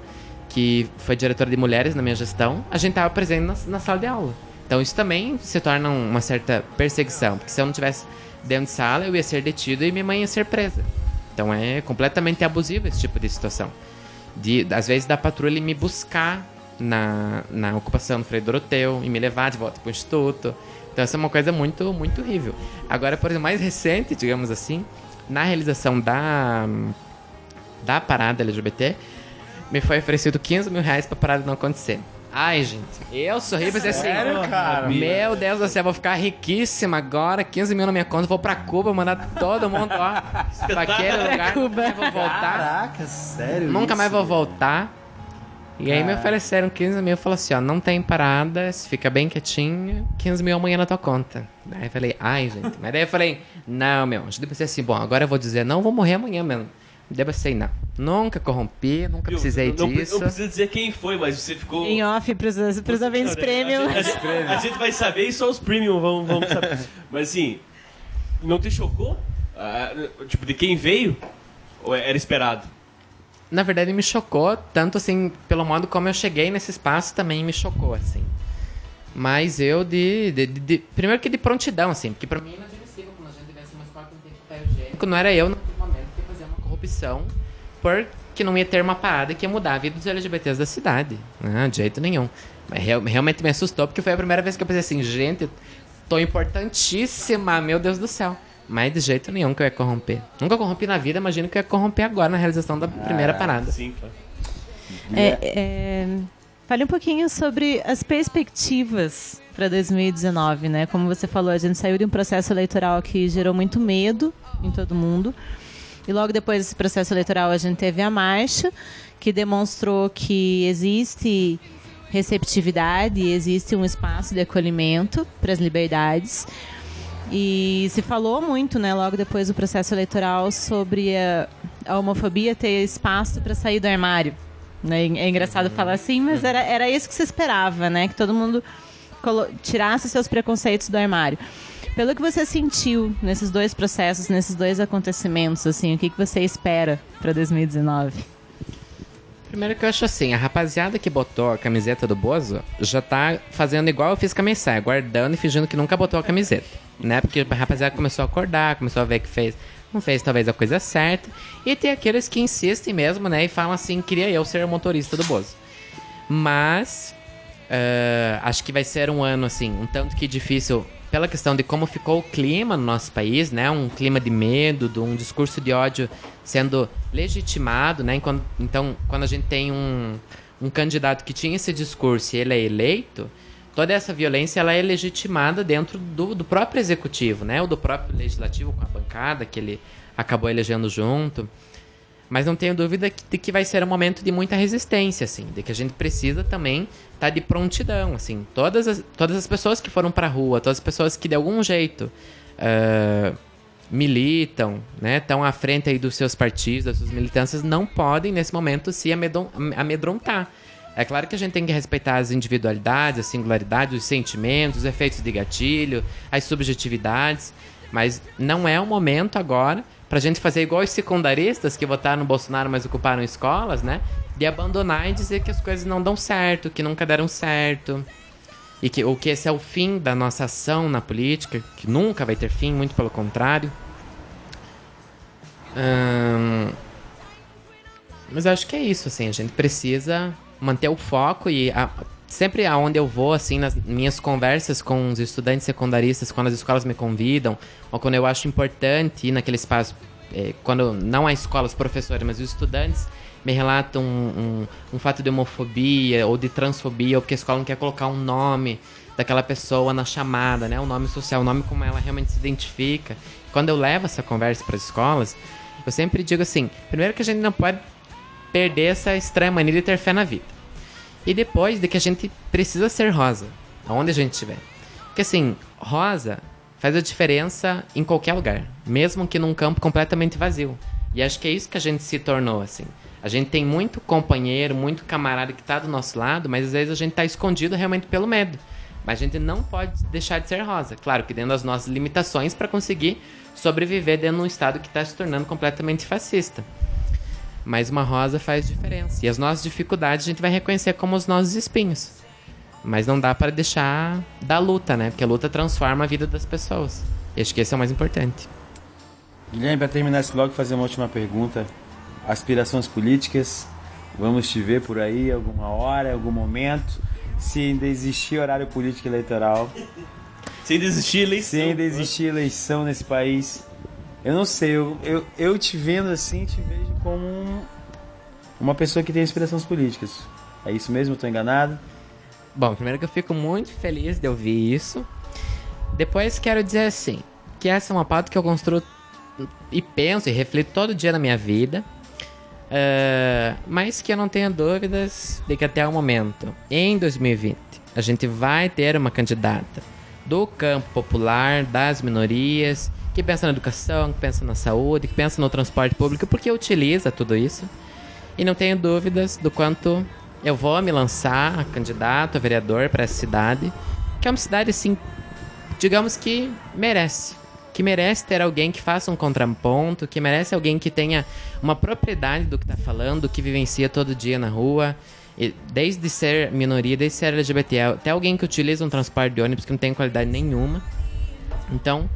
que foi diretora de mulheres na minha gestão, a gente estava presente na, na sala de aula. Então isso também se torna um- uma certa perseguição, porque se eu não tivesse dentro de sala, eu ia ser detido e minha mãe ia ser presa. Então é completamente abusivo esse tipo de situação. De, às vezes da patrulha me buscar na, na ocupação do Frei Doroteu e me levar de volta para o instituto. Então essa é uma coisa muito, muito horrível. Agora, por exemplo, mais recente, digamos assim, na realização da, da parada LGBT, me foi oferecido 15 mil reais pra parada não acontecer. Ai, gente, eu sorri e pensei assim, meu Deus do céu, vou ficar riquíssima agora, 15 mil na minha conta, vou pra Cuba, mandar todo mundo, ó, pra aquele lugar, nunca mais vou voltar, Caraca, sério? nunca isso? mais vou voltar. E aí me ofereceram 15 mil, falou assim, ó, não tem parada, se fica bem quietinho, 15 mil amanhã na tua conta. Aí eu falei, ai, gente. Mas daí eu falei, não, meu. Daí eu pensei assim, bom, agora eu vou dizer, não, vou morrer amanhã mesmo. Eu pensei, não, nunca corrompi, nunca Viu? precisei não, não, disso. Não precisa dizer quem foi, mas você ficou. Em off pros, pros ouvintes premium. A gente, a gente- a gente vai saber e só os premium vão, vão saber. Mas assim, não te chocou? Ah, tipo, de quem veio? Ou era esperado? Na verdade, me chocou, tanto assim, pelo modo como eu cheguei nesse espaço também me chocou, assim. Mas eu de, de- de- de- Primeiro que de prontidão, assim, porque pra mim é inadmissível quando a gente tivesse uma escola que não tem papel higiênico. Não era eu, ia corrupção porque não ia ter uma parada que ia mudar a vida dos LGBTs da cidade. Não, de jeito nenhum. Mas real- realmente me assustou, porque foi a primeira vez que eu pensei assim, gente, tô importantíssima, meu Deus do céu. Mas de jeito nenhum que eu ia corromper. Nunca corrompi na vida, imagino que eu ia corromper agora na realização da primeira parada. Sim, claro. É, é, fale um pouquinho sobre as perspectivas para 2019, né? Como você falou, a gente saiu de um processo eleitoral que gerou muito medo em todo mundo. E logo depois desse processo eleitoral a gente teve a marcha, que demonstrou que existe receptividade, existe um espaço de acolhimento para as liberdades. E se falou muito, né, logo depois do processo eleitoral, sobre a, a homofobia ter espaço para sair do armário. Né? É engraçado falar assim, mas era, era isso que se esperava, né? Que todo mundo tirasse seus preconceitos do armário. Pelo que você sentiu nesses dois processos, nesses dois acontecimentos, assim, o que, que você espera para 2019? Primeiro que eu acho assim, a rapaziada que botou a camiseta do Bozo já tá fazendo igual eu fiz com a saia, guardando e fingindo que nunca botou a camiseta. Né? Porque a rapaziada começou a acordar, começou a ver que fez. Não fez talvez a coisa certa. E tem aqueles que insistem mesmo, né? E falam assim, queria eu ser o motorista do Bozo. Mas eh, acho que vai ser um ano, assim, um tanto que difícil pela questão de como ficou o clima no nosso país, né? Um clima de medo, de um discurso de ódio sendo legitimado, né? Então, quando a gente tem um, um candidato que tinha esse discurso e ele é eleito, toda essa violência ela é legitimada dentro do, do próprio executivo, né? Ou do próprio legislativo com a bancada que ele acabou elegendo junto. Mas não tenho dúvida de que vai ser um momento de muita resistência, assim, de que a gente precisa também estar de prontidão, assim. Todas as, todas as pessoas que foram pra rua, todas as pessoas que de algum jeito ah, militam, né, estão à frente aí dos seus partidos, das suas militâncias, não podem nesse momento se amedron- amedrontar. É claro que a gente tem que respeitar as individualidades, as singularidades, os sentimentos, os efeitos de gatilho, as subjetividades, mas não é o momento agora pra gente fazer igual os secundaristas que votaram no Bolsonaro, mas ocuparam escolas, né? De abandonar e dizer que as coisas não dão certo, que nunca deram certo. E que, ou que esse é o fim da nossa ação na política, que nunca vai ter fim, muito pelo contrário. Ahn, mas acho que é isso, assim, a gente precisa manter o foco e a- sempre aonde eu vou, assim, nas minhas conversas com os estudantes secundaristas, quando as escolas me convidam, ou quando eu acho importante ir naquele espaço, eh, quando não há escolas, professores, mas os estudantes me relatam um, um, um fato de homofobia ou de transfobia, ou porque a escola não quer colocar um nome daquela pessoa na chamada, né? O nome social, o nome como ela realmente se identifica. Quando eu levo essa conversa para as escolas, eu sempre digo assim: primeiro que a gente não pode perder essa estranha mania de ter fé na vida. E depois de que a gente precisa ser rosa, aonde a gente estiver. Porque assim, rosa faz a diferença em qualquer lugar, mesmo que num campo completamente vazio. E acho que é isso que a gente se tornou, assim. A gente tem muito companheiro, muito camarada que tá do nosso lado, mas às vezes a gente tá escondido realmente pelo medo. Mas a gente não pode deixar de ser rosa. Claro que dentro das nossas limitações para conseguir sobreviver dentro de um estado que está se tornando completamente fascista. Mas uma rosa faz diferença. E as nossas dificuldades a gente vai reconhecer como os nossos espinhos. Mas não dá para deixar da luta, né? Porque a luta transforma a vida das pessoas. E acho que esse é o mais importante. Guilherme, para terminar esse blog, fazer uma última pergunta. Aspirações políticas, vamos te ver por aí alguma hora, algum momento. Se ainda existir horário político eleitoral, Sem desistir, eleição. se ainda existir eleição nesse país, eu não sei, eu, eu, eu te vendo assim, te vejo como um- uma pessoa que tem aspirações políticas. É isso mesmo? Eu tô enganado? Bom, primeiro que eu fico muito feliz de ouvir isso. Depois quero dizer assim, que essa é uma pauta que eu construo e penso e reflito todo dia na minha vida. Ah, mas que eu não tenho dúvidas de que até o momento, em 2020, a gente vai ter uma candidata do campo popular, das minorias, que pensa na educação, que pensa na saúde, que pensa no transporte público, porque utiliza tudo isso. E não tenho dúvidas do quanto eu vou me lançar a candidato a vereador para essa cidade, que é uma cidade, assim, digamos que merece. Que merece ter alguém que faça um contraponto, que merece alguém que tenha uma propriedade do que está falando, que vivencia todo dia na rua, desde ser minoria, desde ser LGBT, até alguém que utiliza um transporte de ônibus que não tem qualidade nenhuma. Então,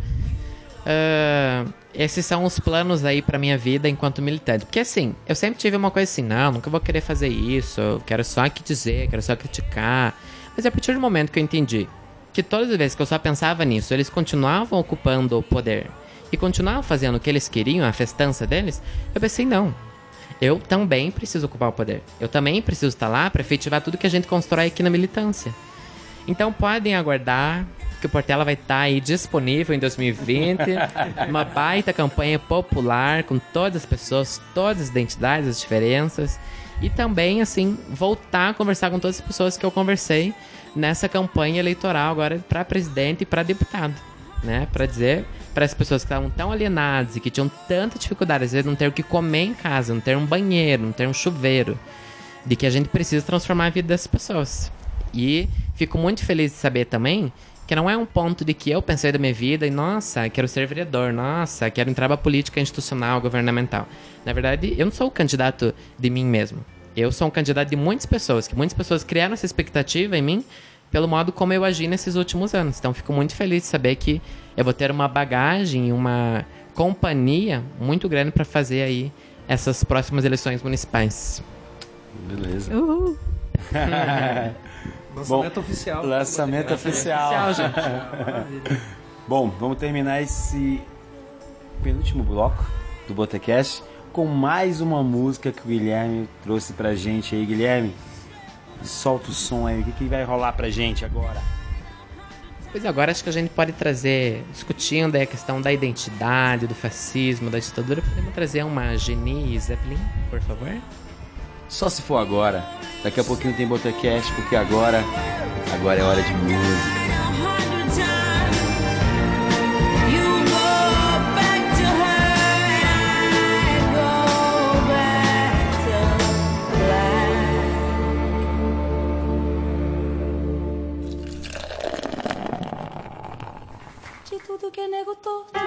ah, esses são os planos aí pra minha vida enquanto militante. Porque assim, eu sempre tive uma coisa assim, não, nunca vou querer fazer isso, eu quero só aqui dizer, quero só criticar. Mas a partir do momento que eu entendi que todas as vezes que eu só pensava nisso, eles continuavam ocupando o poder e continuavam fazendo o que eles queriam, a festança deles, eu pensei, não. Eu também preciso ocupar o poder. Eu também preciso estar lá para efetivar tudo que a gente constrói aqui na militância. Então podem aguardar que o Portela vai estar aí disponível em 2020. uma baita campanha popular com todas as pessoas, todas as identidades, as diferenças. E também, assim, voltar a conversar com todas as pessoas que eu conversei nessa campanha eleitoral agora para presidente e para deputado. Né? Para dizer para as pessoas que estavam tão alienadas e que tinham tanta dificuldade, às vezes, não ter o que comer em casa, não ter um banheiro, não ter um chuveiro, de que a gente precisa transformar a vida dessas pessoas. E fico muito feliz de saber também que não é um ponto de que eu pensei da minha vida e, nossa, quero ser vereador, nossa, quero entrar pra política institucional, governamental. Na verdade, eu não sou o candidato de mim mesmo. Eu sou um candidato de muitas pessoas, que muitas pessoas criaram essa expectativa em mim pelo modo como eu agi nesses últimos anos. Então, fico muito feliz de saber que eu vou ter uma bagagem, uma companhia muito grande para fazer aí essas próximas eleições municipais. Beleza. Uhul. Lançamento oficial. Lançamento oficial. Bom, vamos terminar esse penúltimo bloco do Botecast com mais uma música que o Guilherme trouxe pra gente aí. Guilherme, solta o som aí. O que, que vai rolar pra gente agora? Pois agora acho que a gente pode trazer, discutindo aí a questão da identidade, do fascismo, da ditadura, podemos trazer uma Geni Zeppelin, por favor? Só se for agora. Daqui a pouquinho tem Botecast, porque agora, agora é hora de música. Que é nego torto,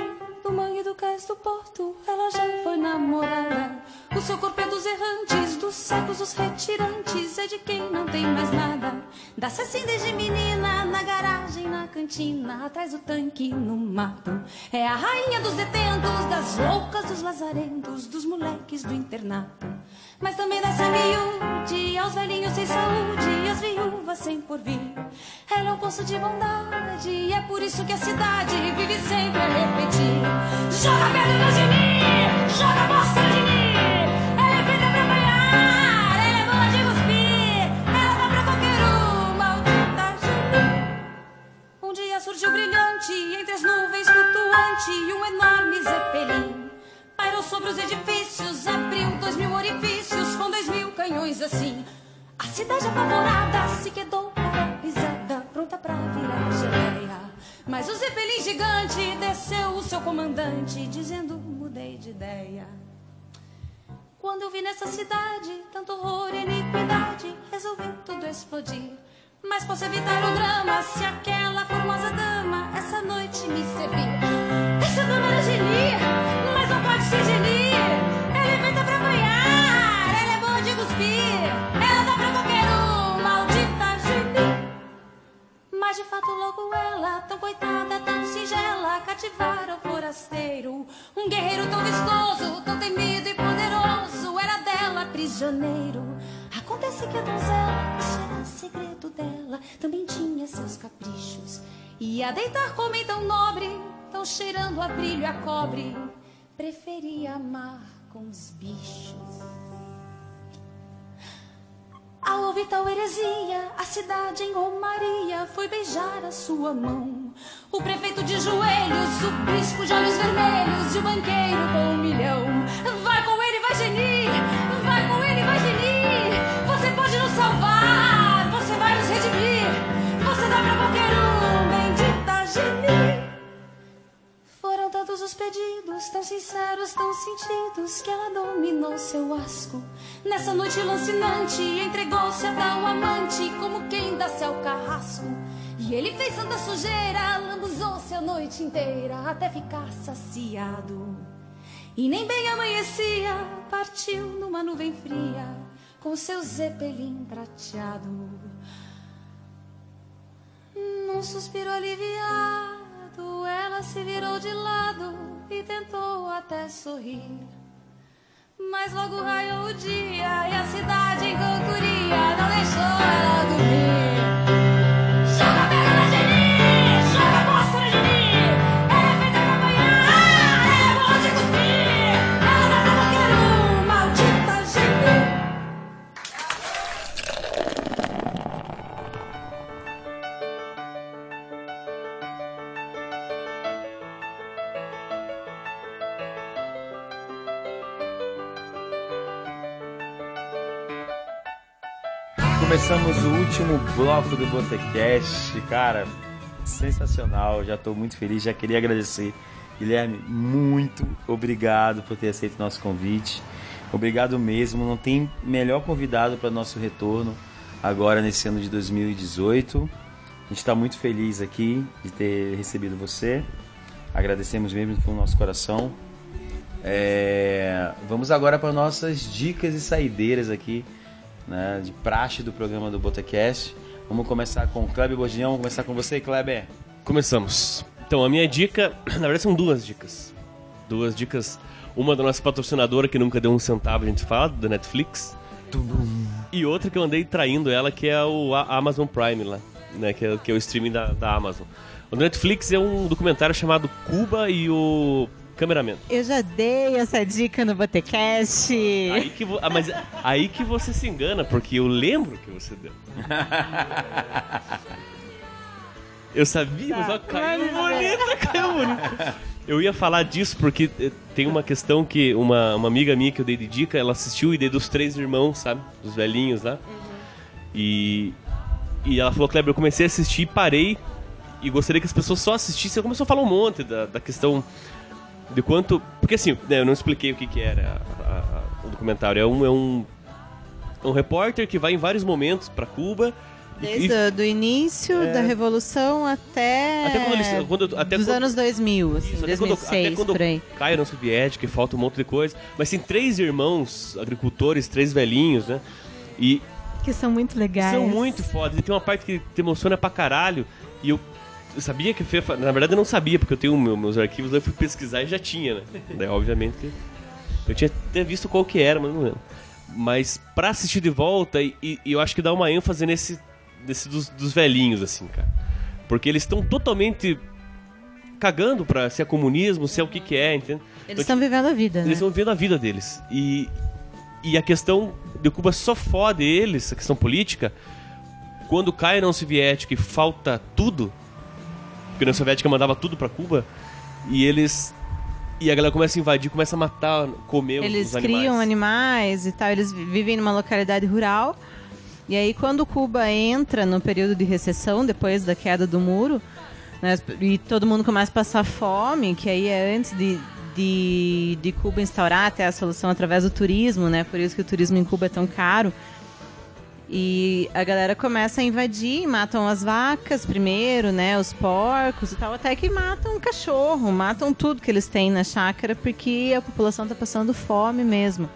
do mangue do cais do porto, ela já foi namorada. O seu corpo é dos errantes, dos secos, os retirantes, é de quem não tem mais nada. Dá-se assim desde menina, na garagem, na cantina, atrás do tanque, no mato. É a rainha dos detentos, das loucas, dos lazarentos, dos moleques do internato. Mas também dá-se a miúde, aos velhinhos sem saúde, às viúvas sem porvir. Ela é um poço de bondade, e é por isso que a cidade vive sempre a repetir. Joga pedra na Geni, joga bosta de mim. Surgiu brilhante, entre as nuvens flutuante, um enorme zeppelin. Pairou sobre os edifícios, abriu dois mil orifícios, com dois mil canhões assim. A cidade apavorada se quedou paralisada, pronta pra virar geleia. Mas o zeppelin gigante desceu o seu comandante, dizendo: mudei de ideia. Quando eu vi nessa cidade tanto horror e iniquidade, resolvi tudo explodir. Mas posso evitar o drama se aquela formosa dama essa noite me servir. Essa dama era Geni, mas não pode ser Geni. Ela feita pra banhar, ela é boa de cuspir. Ela dá pra qualquer um, maldita Geni. Mas de fato logo ela, tão coitada, tão singela, cativara o forasteiro. Um guerreiro tão vistoso, tão temido e poderoso, era dela prisioneiro. Acontece que a donzela, isso era segredo dela, também tinha seus caprichos. Ia deitar com homem tão nobre, tão cheirando a brilho a cobre, preferia amar com os bichos. Ao ouvir tal heresia, a cidade em Romaria foi beijar a sua mão. O prefeito de joelhos, o bispo de olhos vermelhos e o banqueiro com um milhão. Vai com ele, vai Geni, todos os pedidos, tão sinceros, tão sentidos, que ela dominou seu asco. Nessa noite lancinante, entregou-se a tal amante, como quem dá-se ao carrasco. E ele fez tanta sujeira, lambuzou-se a noite inteira, até ficar saciado. E nem bem amanhecia, partiu numa nuvem fria, com seu zeppelin prateado. Num suspiro aliviado, ela se virou de lado e tentou até sorrir. Mas logo raiou o dia e a cidade em cantoria não deixou ela dormir. Começamos o último bloco do Botecast, cara, sensacional, já estou muito feliz, já queria agradecer. Guilherme, muito obrigado por ter aceito nosso convite. Obrigado mesmo, não tem melhor convidado para nosso retorno agora nesse ano de 2018. A gente está muito feliz aqui de ter recebido você. Agradecemos mesmo fundo do nosso coração. É, Vamos agora para nossas dicas e saideiras aqui né, de praxe do programa do Botecast. Vamos começar com o Kleber Borginhão. Vamos começar com você, Kleber. Começamos. Então, a minha dica, na verdade são duas dicas. Duas dicas. Uma da nossa patrocinadora que nunca deu um centavo, a gente fala, da Netflix. E outra que eu andei traindo ela, que é o Amazon Prime lá, né? Que é, que é o streaming da, da Amazon. O Netflix é um documentário chamado Cuba e o Cameraman. Eu já dei essa dica no Botecast. Aí que, vo- ah, mas aí que você se engana, porque eu lembro que você deu. Eu sabia, mas ó, caiu bonito, caiu bonito. Eu ia falar disso porque eh, tem uma questão que uma, uma amiga minha que eu dei de dica, ela assistiu e dei dos três irmãos, sabe? Dos velhinhos lá. E, e ela falou, Kleber, eu comecei a assistir, parei e gostaria que as pessoas só assistissem. Ela começou a falar um monte da, da questão de quanto. Porque assim, né, eu não expliquei o que, que era a- a- o documentário. É um, é um, é um repórter que vai em vários momentos pra Cuba. Desde e- o do início da Revolução até, Até quando eles- quando- até dos quando- anos 2000, assim, Isso, até quando, 2006, até quando por aí. cai a União Soviética e falta um monte de coisa. Mas tem três irmãos agricultores, três velhinhos, né? E Que são muito legais. são muito foda. E tem uma parte que te emociona pra caralho. E eu, eu sabia que... foi- Na verdade eu não sabia, porque eu tenho meu- meus arquivos, eu fui pesquisar e já tinha, né? Daí obviamente que... Eu tinha até visto qual que era, mas não lembro. Mas pra assistir de volta, e, e eu acho que dá uma ênfase nesse, nesse dos, dos velhinhos, assim, cara. Porque eles estão totalmente cagando pra se é comunismo, se é o que que é, entende? Eles estão vivendo a vida, né? Eles estão vivendo a vida deles. E, e a questão de Cuba só fode eles, a questão política, quando cai a União Soviética e falta tudo, porque a União Soviética mandava tudo pra Cuba, e eles. E a galera começa a invadir, começa a matar, comer Eles os animais. criam animais e tal, eles vi- vivem numa localidade rural. E aí, quando Cuba entra no período de recessão, depois da queda do muro, né, e todo mundo começa a passar fome, que aí é antes de, de, de Cuba instaurar até a solução através do turismo, né? Por isso que o turismo em Cuba é tão caro. E a galera começa a invadir, matam as vacas primeiro, né? Os porcos e tal, até que matam o cachorro, matam tudo que eles têm na chácara, porque a população tá passando fome mesmo.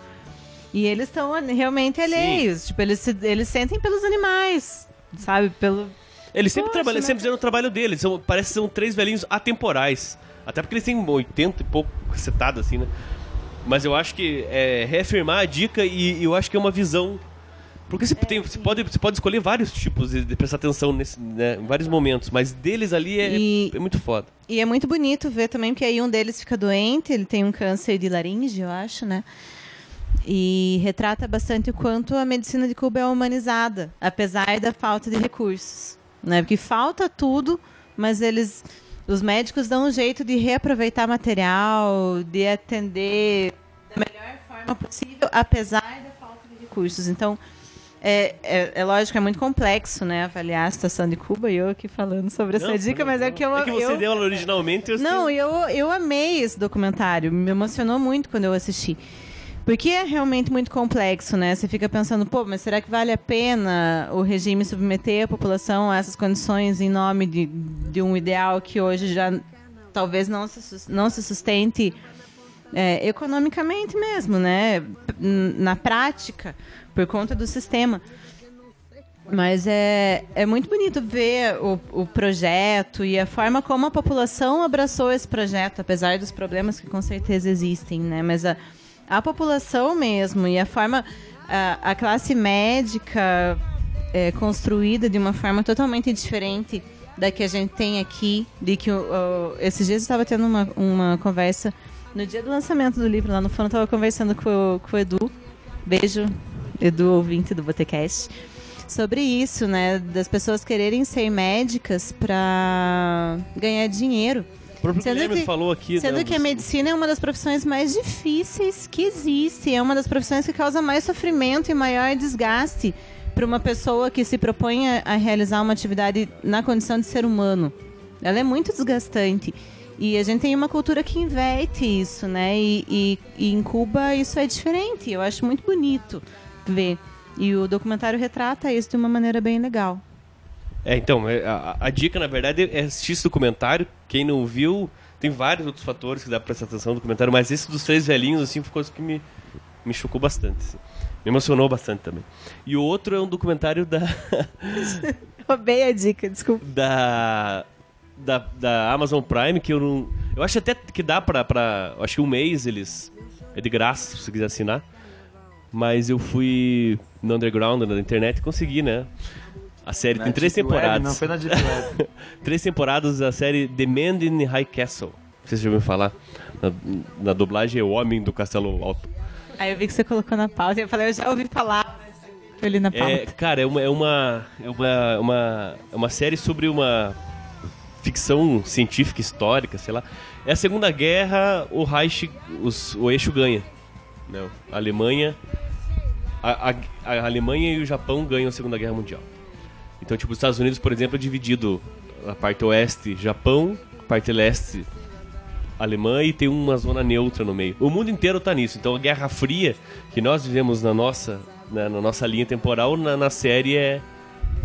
E eles estão realmente alheios. Tipo, eles, se- eles sentem pelos animais, sabe? Pelo. Eles sempre Poxa, trabalham, né? sempre fizeram o trabalho deles. São, parece que são três velhinhos atemporais. Até porque eles têm 80 e pouco cacetado, assim, né? Mas eu acho que é reafirmar a dica e eu acho que é uma visão. Porque você, tem, você, pode, você pode escolher vários tipos de, de prestar atenção nesse, né, em vários momentos, mas deles ali é, E- é muito foda. E é muito bonito ver também, porque aí um deles fica doente, ele tem um câncer de laringe, eu acho, né? E retrata bastante o quanto a medicina de Cuba é humanizada, apesar da falta de recursos. Né? Porque falta tudo, mas eles. Os médicos dão um jeito de reaproveitar material, de atender da melhor forma possível, apesar da falta de recursos. Então, É, é, é lógico, é muito complexo, né? Avaliar a situação de Cuba e eu aqui falando sobre essa Não, dica, mas é que eu. É que você eu, deu ela originalmente. Eu Não, eu, eu amei esse documentário. Me emocionou muito quando eu assisti. Porque é realmente muito complexo, né? Você fica pensando, pô, mas será que vale a pena o regime submeter a população a essas condições em nome de, de um ideal que hoje já talvez não se, não se sustente é, economicamente mesmo, né? Na prática, por conta do sistema. Mas é, é muito bonito ver o, o projeto e a forma como a população abraçou esse projeto, apesar dos problemas que com certeza existem, né? Mas a, a população mesmo e a forma, a, a classe médica é, construída de uma forma totalmente diferente da que a gente tem aqui, de que esses dias eu estava tendo uma, uma conversa no dia do lançamento do livro lá no fundo, eu estava conversando com, o- com o Edu, beijo, Edu ouvinte do Botecast, sobre isso, né, das pessoas quererem ser médicas para ganhar dinheiro. O próprio Sendo Guilherme que- falou aqui. Sendo né, que a medicina é uma das profissões mais difíceis que existe. É uma das profissões que causa mais sofrimento e maior desgaste para uma pessoa que se propõe a, a realizar uma atividade na condição de ser humano. Ela é muito desgastante. E a gente tem uma cultura que inverte isso, né? E, e- e em Cuba isso é diferente. Eu acho muito bonito ver. E o documentário retrata isso de uma maneira bem legal. É, então, é, a, a dica, na verdade, é assistir esse documentário. Quem não viu, tem vários outros fatores que dá pra prestar atenção no documentário, mas esse dos três velhinhos, assim, foi coisa que me, me chocou bastante. assim. Me emocionou bastante também. E o outro é um documentário da. Roubei a dica, desculpa. da, da, da Amazon Prime, que eu não. Eu acho até que dá pra. pra eu acho que um mês eles. É de graça, se você quiser assinar. Mas eu fui no underground, na internet, e consegui, né? A série Na tem três Deep Web, temporadas. não foi na Deep Web. três temporadas da série The Man in High Castle. Não sei se você já ouviu falar. Na, na dublagem é O Homem do Castelo Alto. Aí eu vi que você colocou na pauta e eu falei, eu já ouvi falar. Ali na pauta. É, cara, é uma, é uma, é uma, uma, é uma série sobre uma ficção científica histórica, sei lá. É a Segunda Guerra, o Reich, os, o eixo ganha. Né? A Alemanha, a, a, a Alemanha e o Japão ganham a Segunda Guerra Mundial. Então, tipo, os Estados Unidos, por exemplo, é dividido a parte oeste Japão, parte leste alemã e tem uma zona neutra no meio. O mundo inteiro tá nisso. Então a Guerra Fria, que nós vivemos na nossa, na, na nossa linha temporal, na, na série é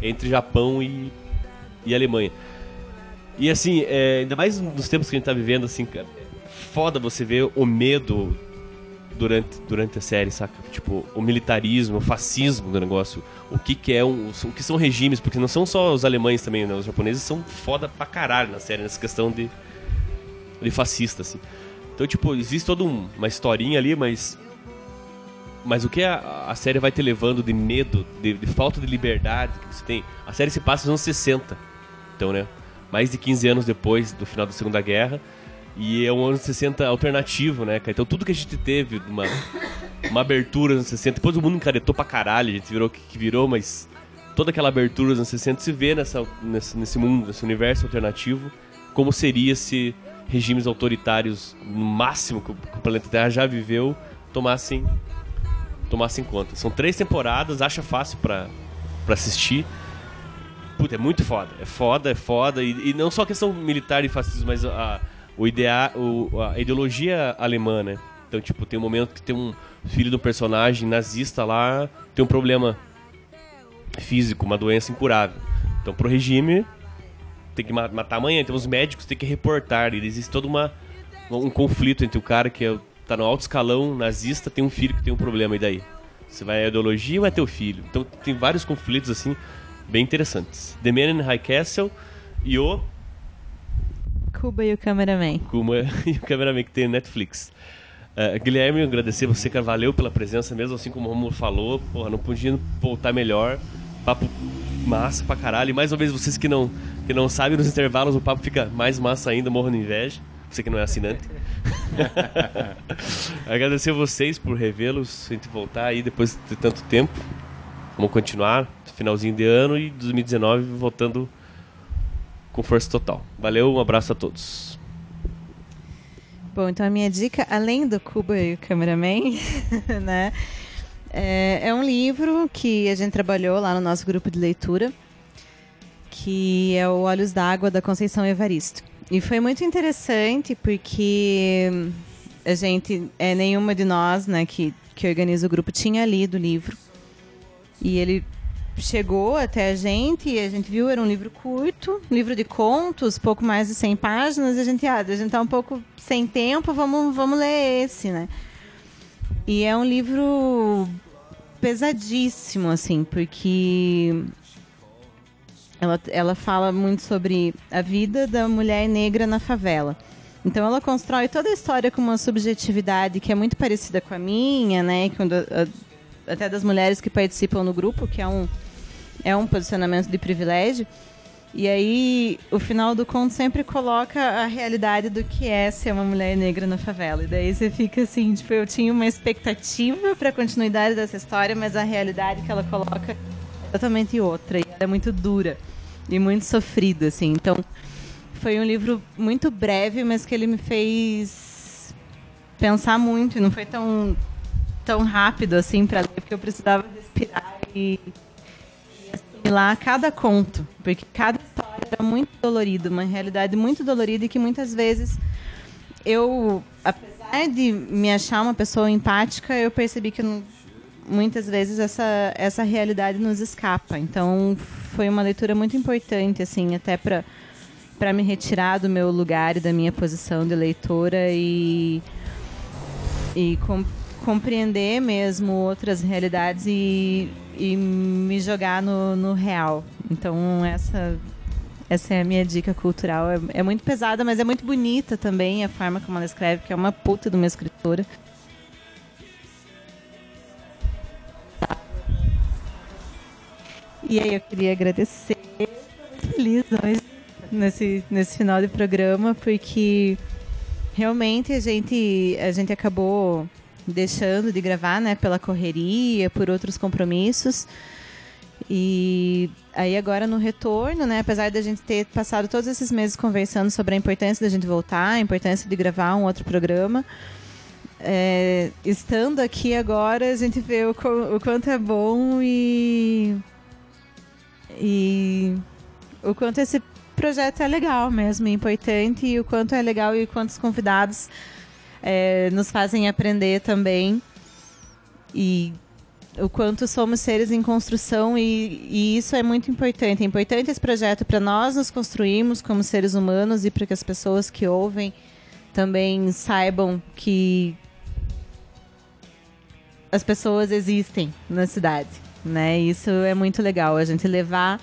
entre Japão e, e Alemanha. E assim, é, ainda mais nos tempos que a gente tá vivendo, assim, cara, foda você ver o medo durante, durante a série, saca? Tipo, o militarismo, o fascismo do negócio. O que que é um, o que são regimes, porque não são só os alemães também, né? Os japoneses são foda pra caralho na série, nessa questão de de fascista, assim. Então, tipo, existe toda um- uma historinha ali, mas. Mas o que a, a série vai te levando de medo, de, de falta de liberdade que você tem. A série se passa nos anos 60. Então, né? Mais de 15 anos depois do final da Segunda Guerra. E é um ano 60 alternativo, né, cara? Então tudo que a gente teve, uma, uma abertura nos 60, depois o mundo encaretou pra caralho, a gente virou o que que virou, mas toda aquela abertura nos 60 se vê nessa, nesse, nesse mundo, nesse universo alternativo, como seria se regimes autoritários, no máximo que o, que o planeta Terra já viveu, tomassem, tomassem conta. São três temporadas, acha fácil pra assistir. Puta, é muito foda. É foda, é foda. E, e não só a questão militar e fascismo, mas a, o idea, o, a ideologia alemã, né? Então, tipo, tem um momento que tem um filho do personagem nazista lá, tem um problema físico, uma doença incurável. Então, pro regime, tem que ma- matar amanhã. Então, os médicos têm que reportar. E existe todo uma, um conflito entre o cara que é, tá no alto escalão nazista, tem um filho que tem um problema. E daí? Você vai à ideologia ou é teu filho? Então, tem vários conflitos, assim, bem interessantes. The Man in High Castle e o Cuba e o cameraman. Kuma e o cameraman que tem Netflix. Eh, Guilherme, agradecer você, cara, valeu pela presença, mesmo assim como o Romulo falou, porra, não podia voltar melhor. Papo massa pra caralho. E mais uma vez, vocês que não, que não sabem, nos intervalos o papo fica mais massa ainda, morro de inveja. Você que não é assinante. agradecer vocês por revê-los, a gente voltar aí depois de tanto tempo. Vamos continuar, finalzinho de ano e 2019 voltando com força total. Valeu, um abraço a todos. Bom, então a minha dica, além do Cuba e o cameraman, né? É, é um livro que a gente trabalhou lá no nosso grupo de leitura, que é o Olhos d'Água da Conceição Evaristo. E foi muito interessante porque a gente, é, nenhuma de nós né, que, que organiza o grupo tinha lido o livro. E ele chegou até a gente e a gente viu, era um livro curto, livro de contos, pouco mais de 100 páginas, e a gente, ah, a gente tá um pouco sem tempo, vamos, vamos ler esse, né? E é um livro pesadíssimo, assim, porque ela, ela fala muito sobre a vida da mulher negra na favela. Então ela constrói toda a história com uma subjetividade que é muito parecida com a minha, né? A, até das mulheres que participam no grupo, que é um, é um posicionamento de privilégio. E aí, o final do conto sempre coloca a realidade do que é ser uma mulher negra na favela. E daí você fica assim, tipo, eu tinha uma expectativa para a continuidade dessa história, mas a realidade que ela coloca é totalmente outra. E ela é muito dura e muito sofrida, assim. Então, foi um livro muito breve, mas que ele me fez pensar muito. Não foi tão, tão rápido, assim, para ler, porque eu precisava respirar e lá cada conto, porque cada história era muito dolorida, uma realidade muito dolorida e que muitas vezes eu, apesar de me achar uma pessoa empática, eu percebi que muitas vezes essa essa realidade nos escapa. Então foi uma leitura muito importante assim, até para para me retirar do meu lugar e da minha posição de leitora e e compreender mesmo outras realidades e e me jogar no, no real. Então, essa, essa é a minha dica cultural. É, é, muito pesada, mas é muito bonita também a forma como ela escreve, que é uma puta de uma escritora. E aí eu queria agradecer. Feliz hoje nesse, nesse final de programa, porque realmente a gente, a gente acabou deixando de gravar, né, pela correria, por outros compromissos. E aí agora no retorno, né, apesar da gente ter passado todos esses meses conversando sobre a importância da gente voltar, a importância de gravar um outro programa, é, estando aqui agora a gente vê o, o quanto é bom e e o quanto esse projeto é legal mesmo, importante e o quanto é legal e quantos convidados é, nos fazem aprender também. E o quanto somos seres em construção e, e, isso é muito importante. É importante esse projeto para nós nos construirmos como seres humanos e para que as pessoas que ouvem também saibam que as pessoas existem na cidade, né? Isso é muito legal, a gente levar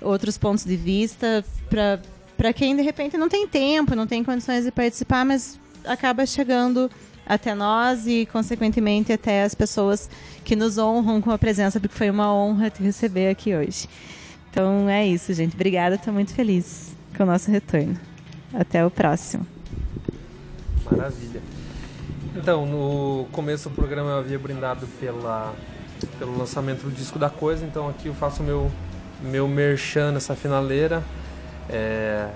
outros pontos de vista para para quem de repente não tem tempo, não tem condições de participar, mas acaba chegando até nós e, consequentemente, até as pessoas que nos honram com a presença, porque foi uma honra te receber aqui hoje. Então é isso, gente. Obrigada, estou muito feliz com o nosso retorno. Até o próximo. Maravilha. Então, no começo do programa eu havia brindado pela, pelo lançamento do disco da coisa, então aqui eu faço meu, meu merchan nessa finaleira. É,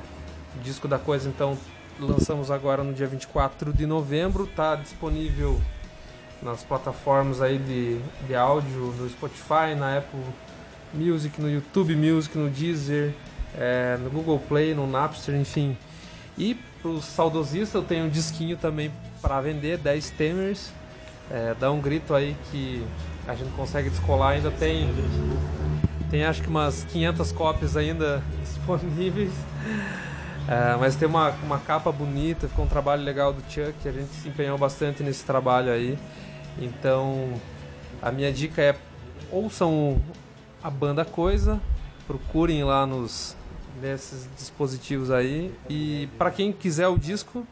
disco da coisa, então, lançamos agora no dia 24 de novembro, está disponível nas plataformas aí de, de áudio, no Spotify, na Apple Music, no YouTube Music, no Deezer, é, no Google Play, no Napster, enfim. E para os saudosistas eu tenho um disquinho também para vender, 10 temers. É, dá um grito aí que a gente consegue descolar, ainda tem tem acho que umas 500 cópias ainda disponíveis. É, mas tem uma, uma capa bonita, ficou um trabalho legal do Chuck, a gente se empenhou bastante nesse trabalho aí. Então, a minha dica é ouçam a banda Coisa, procurem lá nos nesses dispositivos aí e para quem quiser o disco,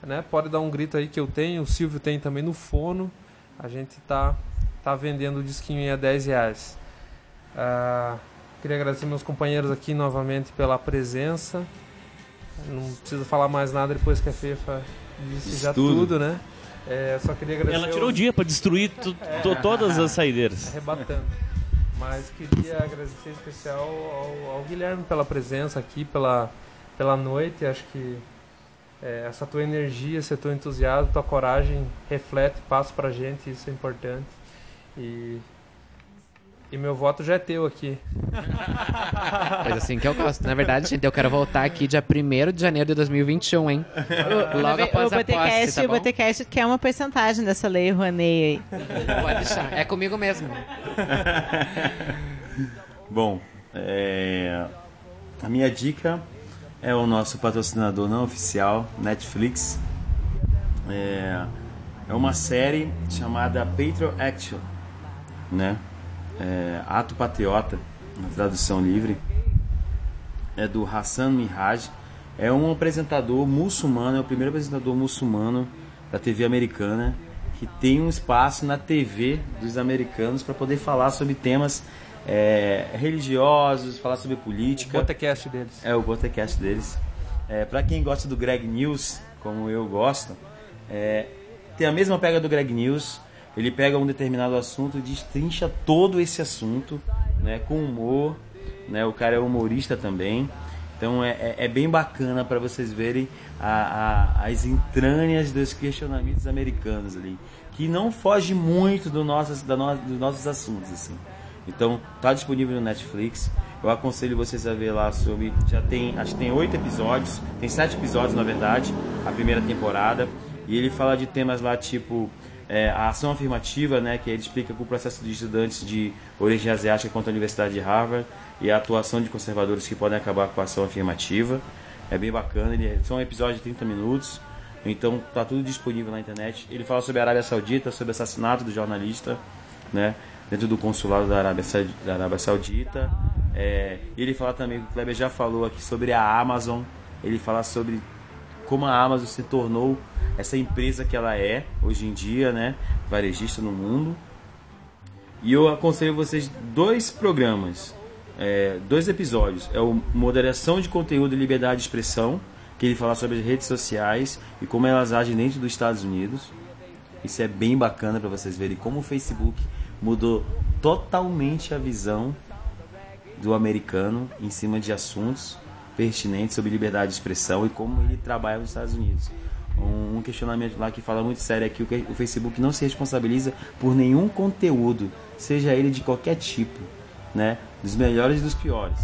né, pode dar um grito aí que eu tenho, o Silvio tem também no Fono. A gente tá tá vendendo o disquinho a 10 reais. Uh, queria agradecer meus companheiros aqui novamente pela presença. Não precisa falar mais nada depois que a Fefa disse já tudo, tudo né? É, só queria agradecer. Ela tirou o dia para destruir é, todas as saideiras. Arrebatando. Mas queria agradecer em especial ao, ao, Guilherme pela presença aqui, pela, pela noite. Acho que é, essa tua energia, esse teu entusiasmo, tua coragem reflete, passa pra gente, isso é importante. E, e meu voto já é teu aqui. Coisa assim que eu gosto. Na verdade, gente, eu quero voltar aqui dia 1 de janeiro de 2021, hein? Logo o após a posse, Botecast, tá o bom? Botecast quer uma porcentagem dessa lei Rouanet aí. Pode deixar. É comigo mesmo. Bom, é, a minha dica é o nosso patrocinador não oficial, Netflix. É, é uma série chamada Patriot Action, né? É, Ato Patriota, na tradução livre. É do Hassan Minhaj. É um apresentador muçulmano, é o primeiro apresentador muçulmano da TV americana que tem um espaço na TV dos americanos para poder falar sobre temas é, religiosos, falar sobre política. Botecast deles. É o podcast deles. É, para quem gosta do Greg News, como eu gosto, é, tem a mesma pega do Greg News. Ele pega um determinado assunto e destrincha todo esse assunto, né, com humor. Né, o cara é humorista também. Então é, é, é bem bacana para vocês verem a- a- as entranhas dos questionamentos americanos ali, que não foge muito do da no- dos nossos assuntos assim. Então tá disponível no Netflix. Eu aconselho vocês a ver lá sobre. Já tem, acho que tem oito episódios, tem sete episódios na verdade, a primeira temporada. E ele fala de temas lá tipo é, a ação afirmativa, né, que ele explica com o processo de estudantes de origem asiática contra a Universidade de Harvard e a atuação de conservadores que podem acabar com a ação afirmativa. É bem bacana, ele, são episódios de 30 minutos. Então tá tudo disponível na internet. Ele fala sobre a Arábia Saudita, sobre o assassinato do jornalista, né? Dentro do consulado da Arábia, da Arábia Saudita. É, ele fala também, o Kleber já falou aqui sobre a Amazon. Ele fala sobre como a Amazon se tornou essa empresa que ela é hoje em dia, né? Varejista no mundo. E eu aconselho vocês dois programas, é, dois episódios. É o Moderação de Conteúdo e Liberdade de Expressão, que ele fala sobre as redes sociais e como elas agem dentro dos Estados Unidos. Isso é bem bacana para vocês verem como o Facebook mudou totalmente a visão do americano em cima de assuntos pertinentes sobre liberdade de expressão e como ele trabalha nos Estados Unidos. Um questionamento lá que fala muito sério é que o Facebook não se responsabiliza por nenhum conteúdo, seja ele de qualquer tipo, né? Dos melhores e dos piores.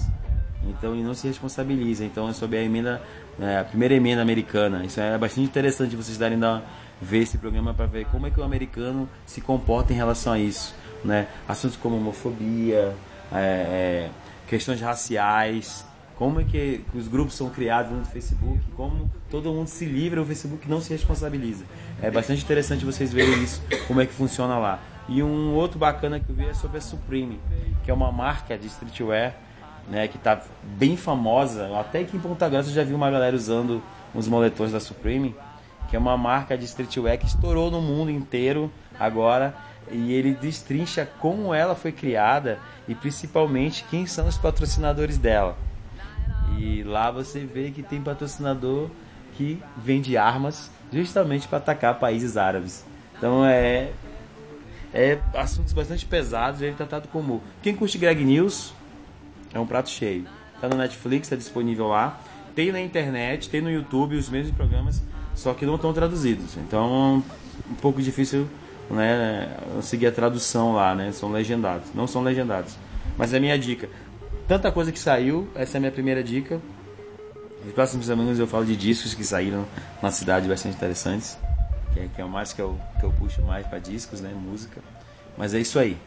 Então ele não se responsabiliza. Então é sobre a emenda, é, a primeira emenda americana. Isso é bastante interessante vocês darem dar ver esse programa para ver como é que o americano se comporta em relação a isso, né? Assuntos como homofobia, é, é, questões raciais, como é que os grupos são criados no Facebook, como todo mundo se livra, o Facebook não se responsabiliza. É bastante interessante vocês verem isso, como é que funciona lá. E um outro bacana que eu vi é sobre a Supreme, que é uma marca de streetwear, né, que está bem famosa. Até aqui em Ponta Grossa eu já vi uma galera usando uns moletões da Supreme, que é uma marca de streetwear que estourou no mundo inteiro agora. E ele destrincha como ela foi criada e principalmente quem são os patrocinadores dela. E lá você vê que tem patrocinador que vende armas justamente para atacar países árabes. Então é é assuntos bastante pesados, ele é tratado como quem curte Greg News é um prato cheio. Tá no Netflix, tá disponível lá. Tem na internet, tem no YouTube os mesmos programas, só que não estão traduzidos. Então um pouco difícil né, seguir a tradução lá, né? São legendados, não são legendados. Mas é a minha dica. Tanta coisa que saiu, essa é a minha primeira dica. Nos próximos semanas eu falo de discos que saíram na cidade bastante interessantes. Que é, que é o mais que eu, que eu puxo mais para discos, né? Música. Mas é isso aí.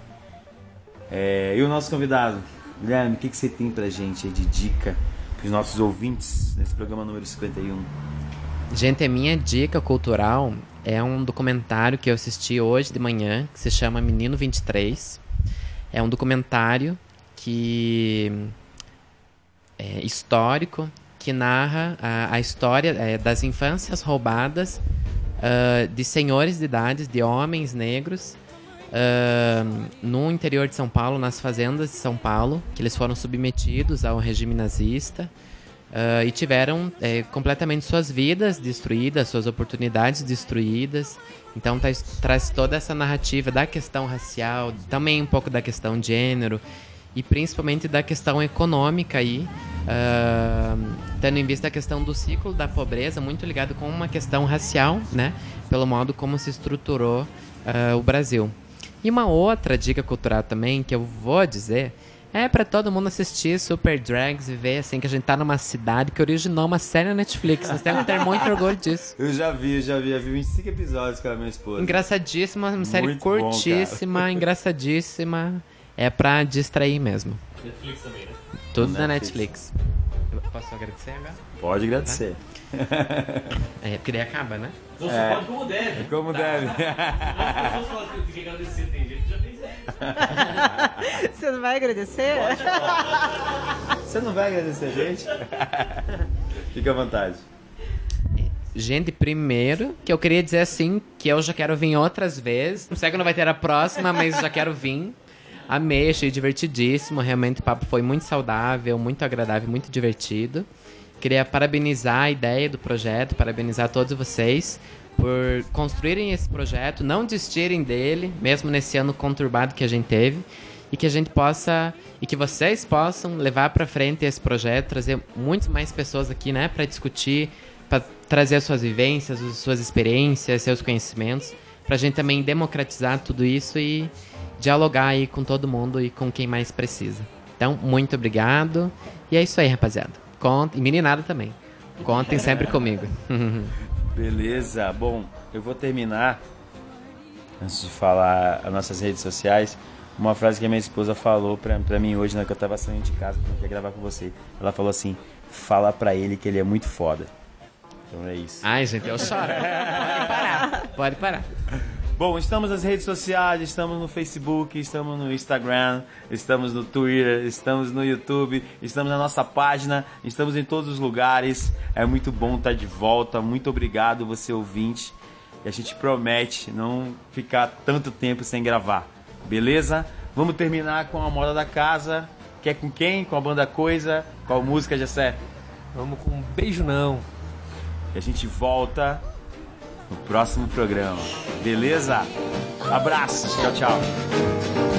É, e o nosso convidado, Guilherme, o que, que você tem pra gente aí de dica para os nossos ouvintes nesse programa número 51? Gente, a minha dica cultural é um documentário que eu assisti hoje de manhã, que se chama Menino 23. É um documentário que é histórico, que narra a, a história é, das infâncias roubadas ah, de senhores de idades, de homens negros, ah, no interior de São Paulo, nas fazendas de São Paulo, que eles foram submetidos ao regime nazista. Ah, e tiveram eh, completamente suas vidas destruídas, suas oportunidades destruídas. Então traz, traz toda essa narrativa da questão racial, também um pouco da questão de gênero e principalmente da questão econômica aí, ah, tendo em vista a questão do ciclo da pobreza, muito ligado com uma questão racial, né? Pelo modo como se estruturou ah, o Brasil. E uma outra dica cultural também que eu vou dizer é pra todo mundo assistir Super Drags e ver assim que a gente tá numa cidade que originou uma série na Netflix. Nós temos que ter muito orgulho disso. Eu já vi, eu já vi, eu vi 25 episódios com a minha esposa. Engraçadíssima, uma série Muito bom, curtíssima, engraçadíssima. É pra distrair mesmo. Netflix também, né? Tudo na Netflix. Netflix. Eu Posso agradecer agora? Pode agradecer. É, porque daí acaba, né? Não se pode como deve. Como deve. As pessoas falam que tem que agradecer, tem gente que já fez isso. Você não vai agradecer? Você não vai agradecer a gente? Fica à vontade. Gente, primeiro, que eu queria dizer assim, que eu já quero vir outras vezes. Não sei que não vai ter a próxima, mas já quero vir. Amei, achei divertidíssimo. Realmente o papo foi muito saudável, muito agradável, muito divertido. Queria parabenizar a ideia do projeto, parabenizar todos vocês por construírem esse projeto, não desistirem dele, mesmo nesse ano conturbado que a gente teve, e que a gente possa e que vocês possam levar para frente esse projeto, trazer muito mais pessoas aqui, né, para discutir, para trazer as suas vivências, as suas experiências, seus conhecimentos, para a gente também democratizar tudo isso e dialogar aí com todo mundo e com quem mais precisa. Então, muito obrigado. E é isso aí, rapaziada. Contem, e meninada também. Contem sempre comigo. Beleza. Bom, eu vou terminar, antes de falar as nossas redes sociais, uma frase que a minha esposa falou pra, pra mim hoje, na que eu tava saindo de casa, que eu queria gravar com você. Ela falou assim, fala pra ele que ele é muito foda. Então é isso. Ai, gente, eu choro. Pode parar. Pode parar. Bom, estamos nas redes sociais, estamos no Facebook, estamos no Instagram, estamos no Twitter, estamos no YouTube, estamos na nossa página, estamos em todos os lugares. É muito bom estar de volta. Muito obrigado, você ouvinte. E a gente promete não ficar tanto tempo sem gravar. Beleza? Vamos terminar com a moda da casa. Quer com quem? Com a banda Coisa? Qual música, Jessé? Vamos com um beijo não. E a gente volta no próximo programa. Beleza? Abraços. Tchau, tchau.